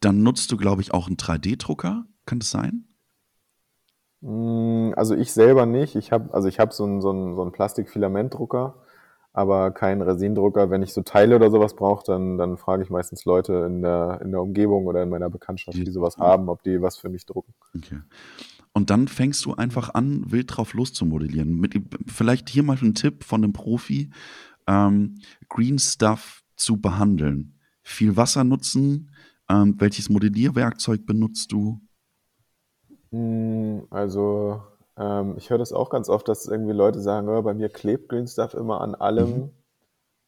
dann nutzt du, glaube ich, auch einen 3D-Drucker. Kann das sein? Mm, also ich selber nicht. Ich habe also ich habe so einen so einen, so einen Plastikfilamentdrucker, aber keinen Resindrucker. Wenn ich so Teile oder sowas brauche, dann, dann frage ich meistens Leute in der, in der Umgebung oder in meiner Bekanntschaft, die sowas haben, ob die was für mich drucken. Okay. Und dann fängst du einfach an, wild drauf loszumodellieren. Mit, vielleicht hier mal ein Tipp von einem Profi, ähm, Green Stuff zu behandeln. Viel Wasser nutzen. Ähm, welches Modellierwerkzeug benutzt du? Hm, also, ähm, ich höre das auch ganz oft, dass irgendwie Leute sagen, oh, bei mir klebt Green Stuff immer an allem. Mhm.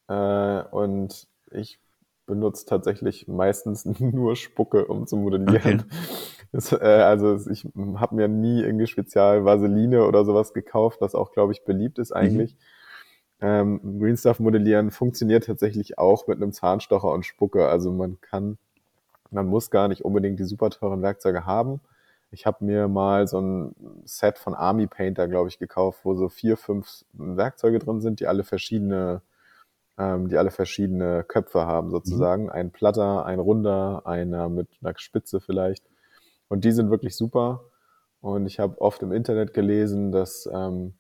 Äh, und ich benutze tatsächlich meistens (laughs) nur Spucke, um zu modellieren. Okay. (laughs) Das, äh, also ich habe mir nie irgendwie spezial Vaseline oder sowas gekauft, was auch, glaube ich, beliebt ist eigentlich. Mhm. Ähm, Green Stuff modellieren funktioniert tatsächlich auch mit einem Zahnstocher und Spucke. Also man kann, man muss gar nicht unbedingt die super teuren Werkzeuge haben. Ich habe mir mal so ein Set von Army Painter, glaube ich, gekauft, wo so vier, fünf Werkzeuge drin sind, die alle verschiedene, ähm, die alle verschiedene Köpfe haben sozusagen. Mhm. Ein platter, ein runder, einer mit einer Spitze vielleicht. Und die sind wirklich super. Und ich habe oft im Internet gelesen, dass ähm,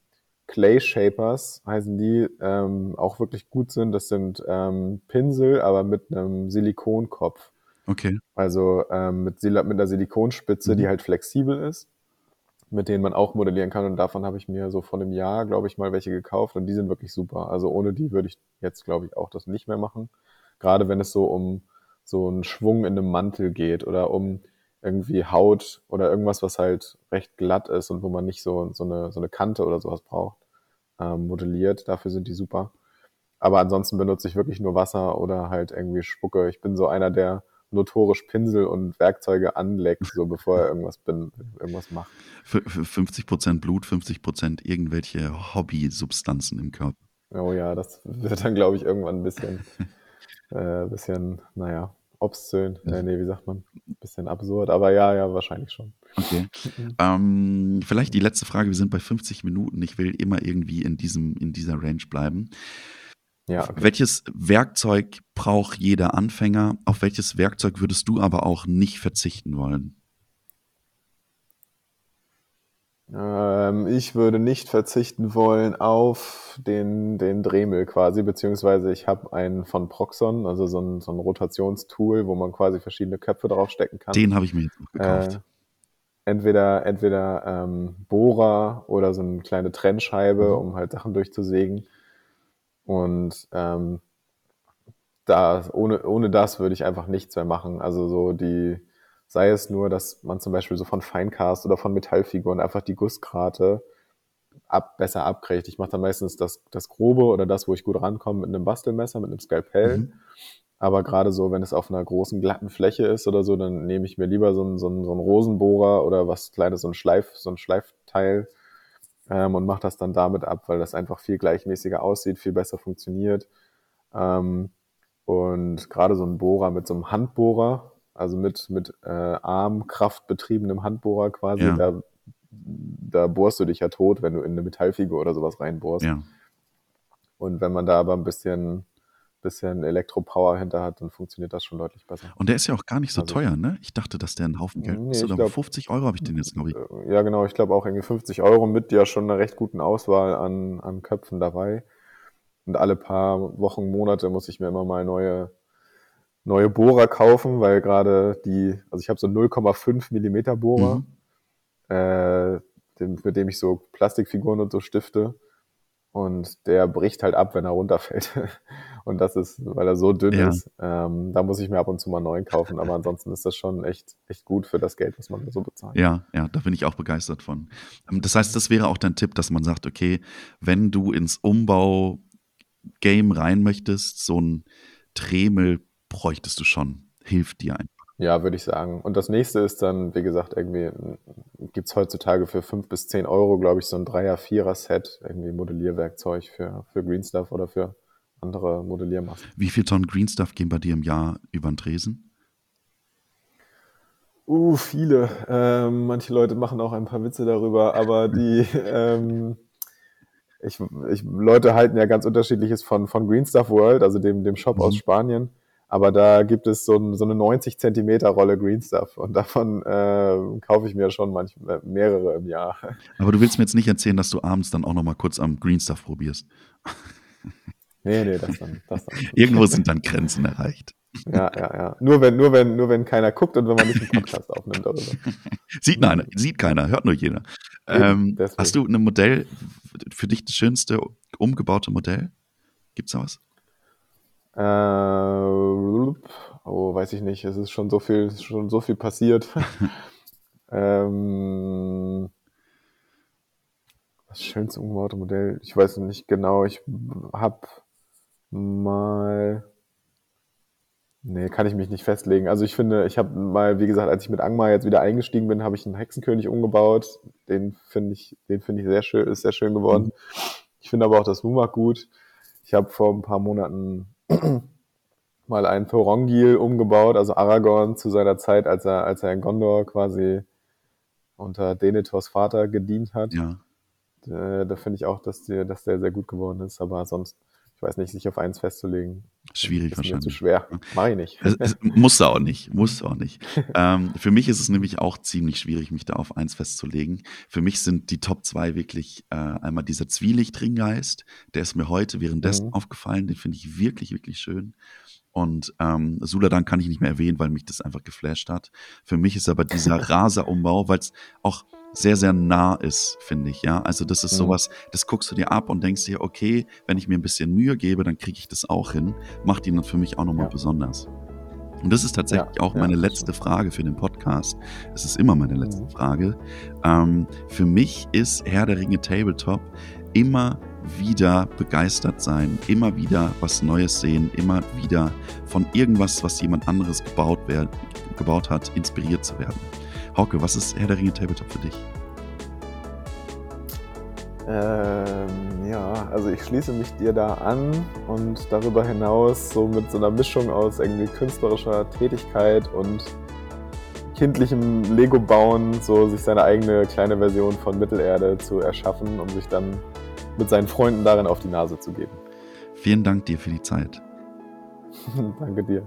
Clay Shapers heißen die, ähm, auch wirklich gut sind. Das sind ähm, Pinsel, aber mit einem Silikonkopf. Okay. Also ähm, mit, mit einer Silikonspitze, mhm. die halt flexibel ist, mit denen man auch modellieren kann. Und davon habe ich mir so vor einem Jahr, glaube ich, mal welche gekauft und die sind wirklich super. Also ohne die würde ich jetzt, glaube ich, auch das nicht mehr machen. Gerade wenn es so um so einen Schwung in einem Mantel geht oder um irgendwie Haut oder irgendwas, was halt recht glatt ist und wo man nicht so, so, eine, so eine Kante oder sowas braucht, ähm, modelliert. Dafür sind die super. Aber ansonsten benutze ich wirklich nur Wasser oder halt irgendwie Spucke. Ich bin so einer, der notorisch Pinsel und Werkzeuge anleckt, so bevor er irgendwas, bin, irgendwas macht. 50% Blut, 50% irgendwelche Hobby-Substanzen im Körper. Oh ja, das wird dann, glaube ich, irgendwann ein bisschen, (laughs) äh, bisschen, naja, obszön. Äh, nee, wie sagt man? Ein bisschen absurd, aber ja, ja, wahrscheinlich schon. Okay. ähm, vielleicht die letzte Frage. Wir sind bei 50 Minuten. Ich will immer irgendwie in, diesem, in dieser Range bleiben. Ja, okay. Welches Werkzeug braucht jeder Anfänger? Auf welches Werkzeug würdest du aber auch nicht verzichten wollen? Ähm, ich würde nicht verzichten wollen auf den, den Dremel quasi, beziehungsweise ich habe einen von Proxon, also so ein, so ein Rotationstool, wo man quasi verschiedene Köpfe draufstecken kann. Den habe ich mir jetzt noch gekauft. Äh, entweder entweder ähm, Bohrer oder so eine kleine Trennscheibe, mhm. um halt Sachen durchzusägen. Und ähm, da, ohne, ohne das würde ich einfach nichts mehr machen. Also so die, sei es nur, dass man zum Beispiel so von Feincast oder von Metallfiguren einfach die Gussgrate ab, besser abkriegt. Ich mache dann meistens das, das Grobe oder das, wo ich gut rankomme, mit einem Bastelmesser, mit einem Skalpell. Mhm. Aber gerade so, wenn es auf einer großen glatten Fläche ist oder so, dann nehme ich mir lieber so einen, so einen, so einen Rosenbohrer oder was kleines, so ein Schleif, so ein Schleifteil ähm, und mache das dann damit ab, weil das einfach viel gleichmäßiger aussieht, viel besser funktioniert. Ähm, und gerade so ein Bohrer mit so einem Handbohrer, also mit, mit äh, Armkraft betriebenem Handbohrer quasi, ja. da, da bohrst du dich ja tot, wenn du in eine Metallfigur oder sowas reinbohrst. Ja. Und wenn man da aber ein bisschen bisschen Elektropower hinter hat, dann funktioniert das schon deutlich besser. Und der ist ja auch gar nicht so also, teuer, ne? Ich dachte, dass der einen Haufen Geld nee, kostet. Glaub, 50 Euro habe ich den jetzt, glaube ich. Äh, ja, genau. Ich glaube auch irgendwie 50 Euro mit ja schon einer recht guten Auswahl an, an Köpfen dabei. Und alle paar Wochen, Monate muss ich mir immer mal neue, neue Bohrer kaufen, weil gerade die, also ich habe so 0,5 Millimeter Bohrer, mhm. äh, den, mit dem ich so Plastikfiguren und so stifte. Und der bricht halt ab, wenn er runterfällt. (laughs) Und das ist, weil er so dünn ja. ist, ähm, da muss ich mir ab und zu mal einen neuen kaufen. Aber ansonsten ist das schon echt, echt gut für das Geld, was man so bezahlt. Ja, ja, da bin ich auch begeistert von. Ähm, das heißt, das wäre auch dein Tipp, dass man sagt, okay, wenn du ins Umbau-Game rein möchtest, so ein Tremel bräuchtest du schon. Hilft dir einfach. Ja, würde ich sagen. Und das nächste ist dann, wie gesagt, irgendwie gibt es heutzutage für fünf bis zehn Euro, glaube ich, so ein Dreier-, Vierer-Set, irgendwie Modellierwerkzeug für, für Green Stuff oder für andere Modelliermassen. Wie viel Tonnen Green Stuff gehen bei dir im Jahr über den Tresen? Uh, viele. Ähm, manche Leute machen auch ein paar Witze darüber, aber die (laughs) ähm, ich, ich, Leute halten ja ganz unterschiedliches von, von Green Stuff World, also dem, dem Shop mhm. aus Spanien. Aber da gibt es so, ein, so eine 90 Zentimeter Rolle Green Stuff und davon äh, kaufe ich mir schon manchmal mehrere im Jahr. (laughs) Aber du willst mir jetzt nicht erzählen, dass du abends dann auch noch mal kurz am Green Stuff probierst. (laughs) Nee, nee, das dann. Das dann. Irgendwo sind dann Grenzen erreicht. Ja, ja, ja. Nur wenn, nur wenn, nur wenn keiner guckt und wenn man nicht einen Podcast (laughs) aufnimmt darüber. Sieht nein, sieht keiner, hört nur jeder. Ähm, hast du ein Modell, für dich das schönste umgebaute Modell? Gibt's da was? Äh, oh, weiß ich nicht. Es ist schon so viel, schon so viel passiert. (laughs) ähm, das schönste umgebaute Modell. Ich weiß nicht genau. Ich habe mal Nee, kann ich mich nicht festlegen. Also ich finde, ich habe mal, wie gesagt, als ich mit Angmar jetzt wieder eingestiegen bin, habe ich einen Hexenkönig umgebaut. Den finde ich, den finde ich sehr schön, ist sehr schön geworden. Mhm. Ich finde aber auch das Numak gut. Ich habe vor ein paar Monaten (clears throat) mal einen Thorongil umgebaut, also Aragorn zu seiner Zeit, als er, als er in Gondor quasi unter Denethors Vater gedient hat. Ja. Äh, da finde ich auch, dass der, dass der sehr gut geworden ist. Aber sonst ich weiß nicht, sich auf eins festzulegen. Schwierig ist wahrscheinlich. Mir zu schwer. Mach ich nicht. Es, es muss auch nicht. Muss auch nicht. (laughs) ähm, für mich ist es nämlich auch ziemlich schwierig, mich da auf eins festzulegen. Für mich sind die Top 2 wirklich äh, einmal dieser Zwielicht-Ringgeist. Der ist mir heute währenddessen mhm. aufgefallen. Den finde ich wirklich, wirklich schön. Und ähm, Suladan kann ich nicht mehr erwähnen, weil mich das einfach geflasht hat. Für mich ist aber dieser (laughs) Raser-Umbau, weil es auch sehr, sehr nah ist, finde ich, ja. Also das ist mhm. sowas, das guckst du dir ab und denkst dir, okay, wenn ich mir ein bisschen Mühe gebe, dann kriege ich das auch hin. Macht ihn dann für mich auch nochmal ja. besonders. Und das ist tatsächlich ja, auch meine ja, letzte Frage für den Podcast. Es ist immer meine letzte mhm. Frage. Ähm, für mich ist Herr der Ringe Tabletop immer wieder begeistert sein, immer wieder was Neues sehen, immer wieder von irgendwas, was jemand anderes gebaut, gebaut hat, inspiriert zu werden. Hauke, was ist Herr der Ringe Tabletop für dich? Ähm, ja, also ich schließe mich dir da an und darüber hinaus so mit so einer Mischung aus irgendwie künstlerischer Tätigkeit und kindlichem Lego-Bauen, so sich seine eigene kleine Version von Mittelerde zu erschaffen, um sich dann mit seinen Freunden darin auf die Nase zu geben. Vielen Dank dir für die Zeit. (laughs) Danke dir.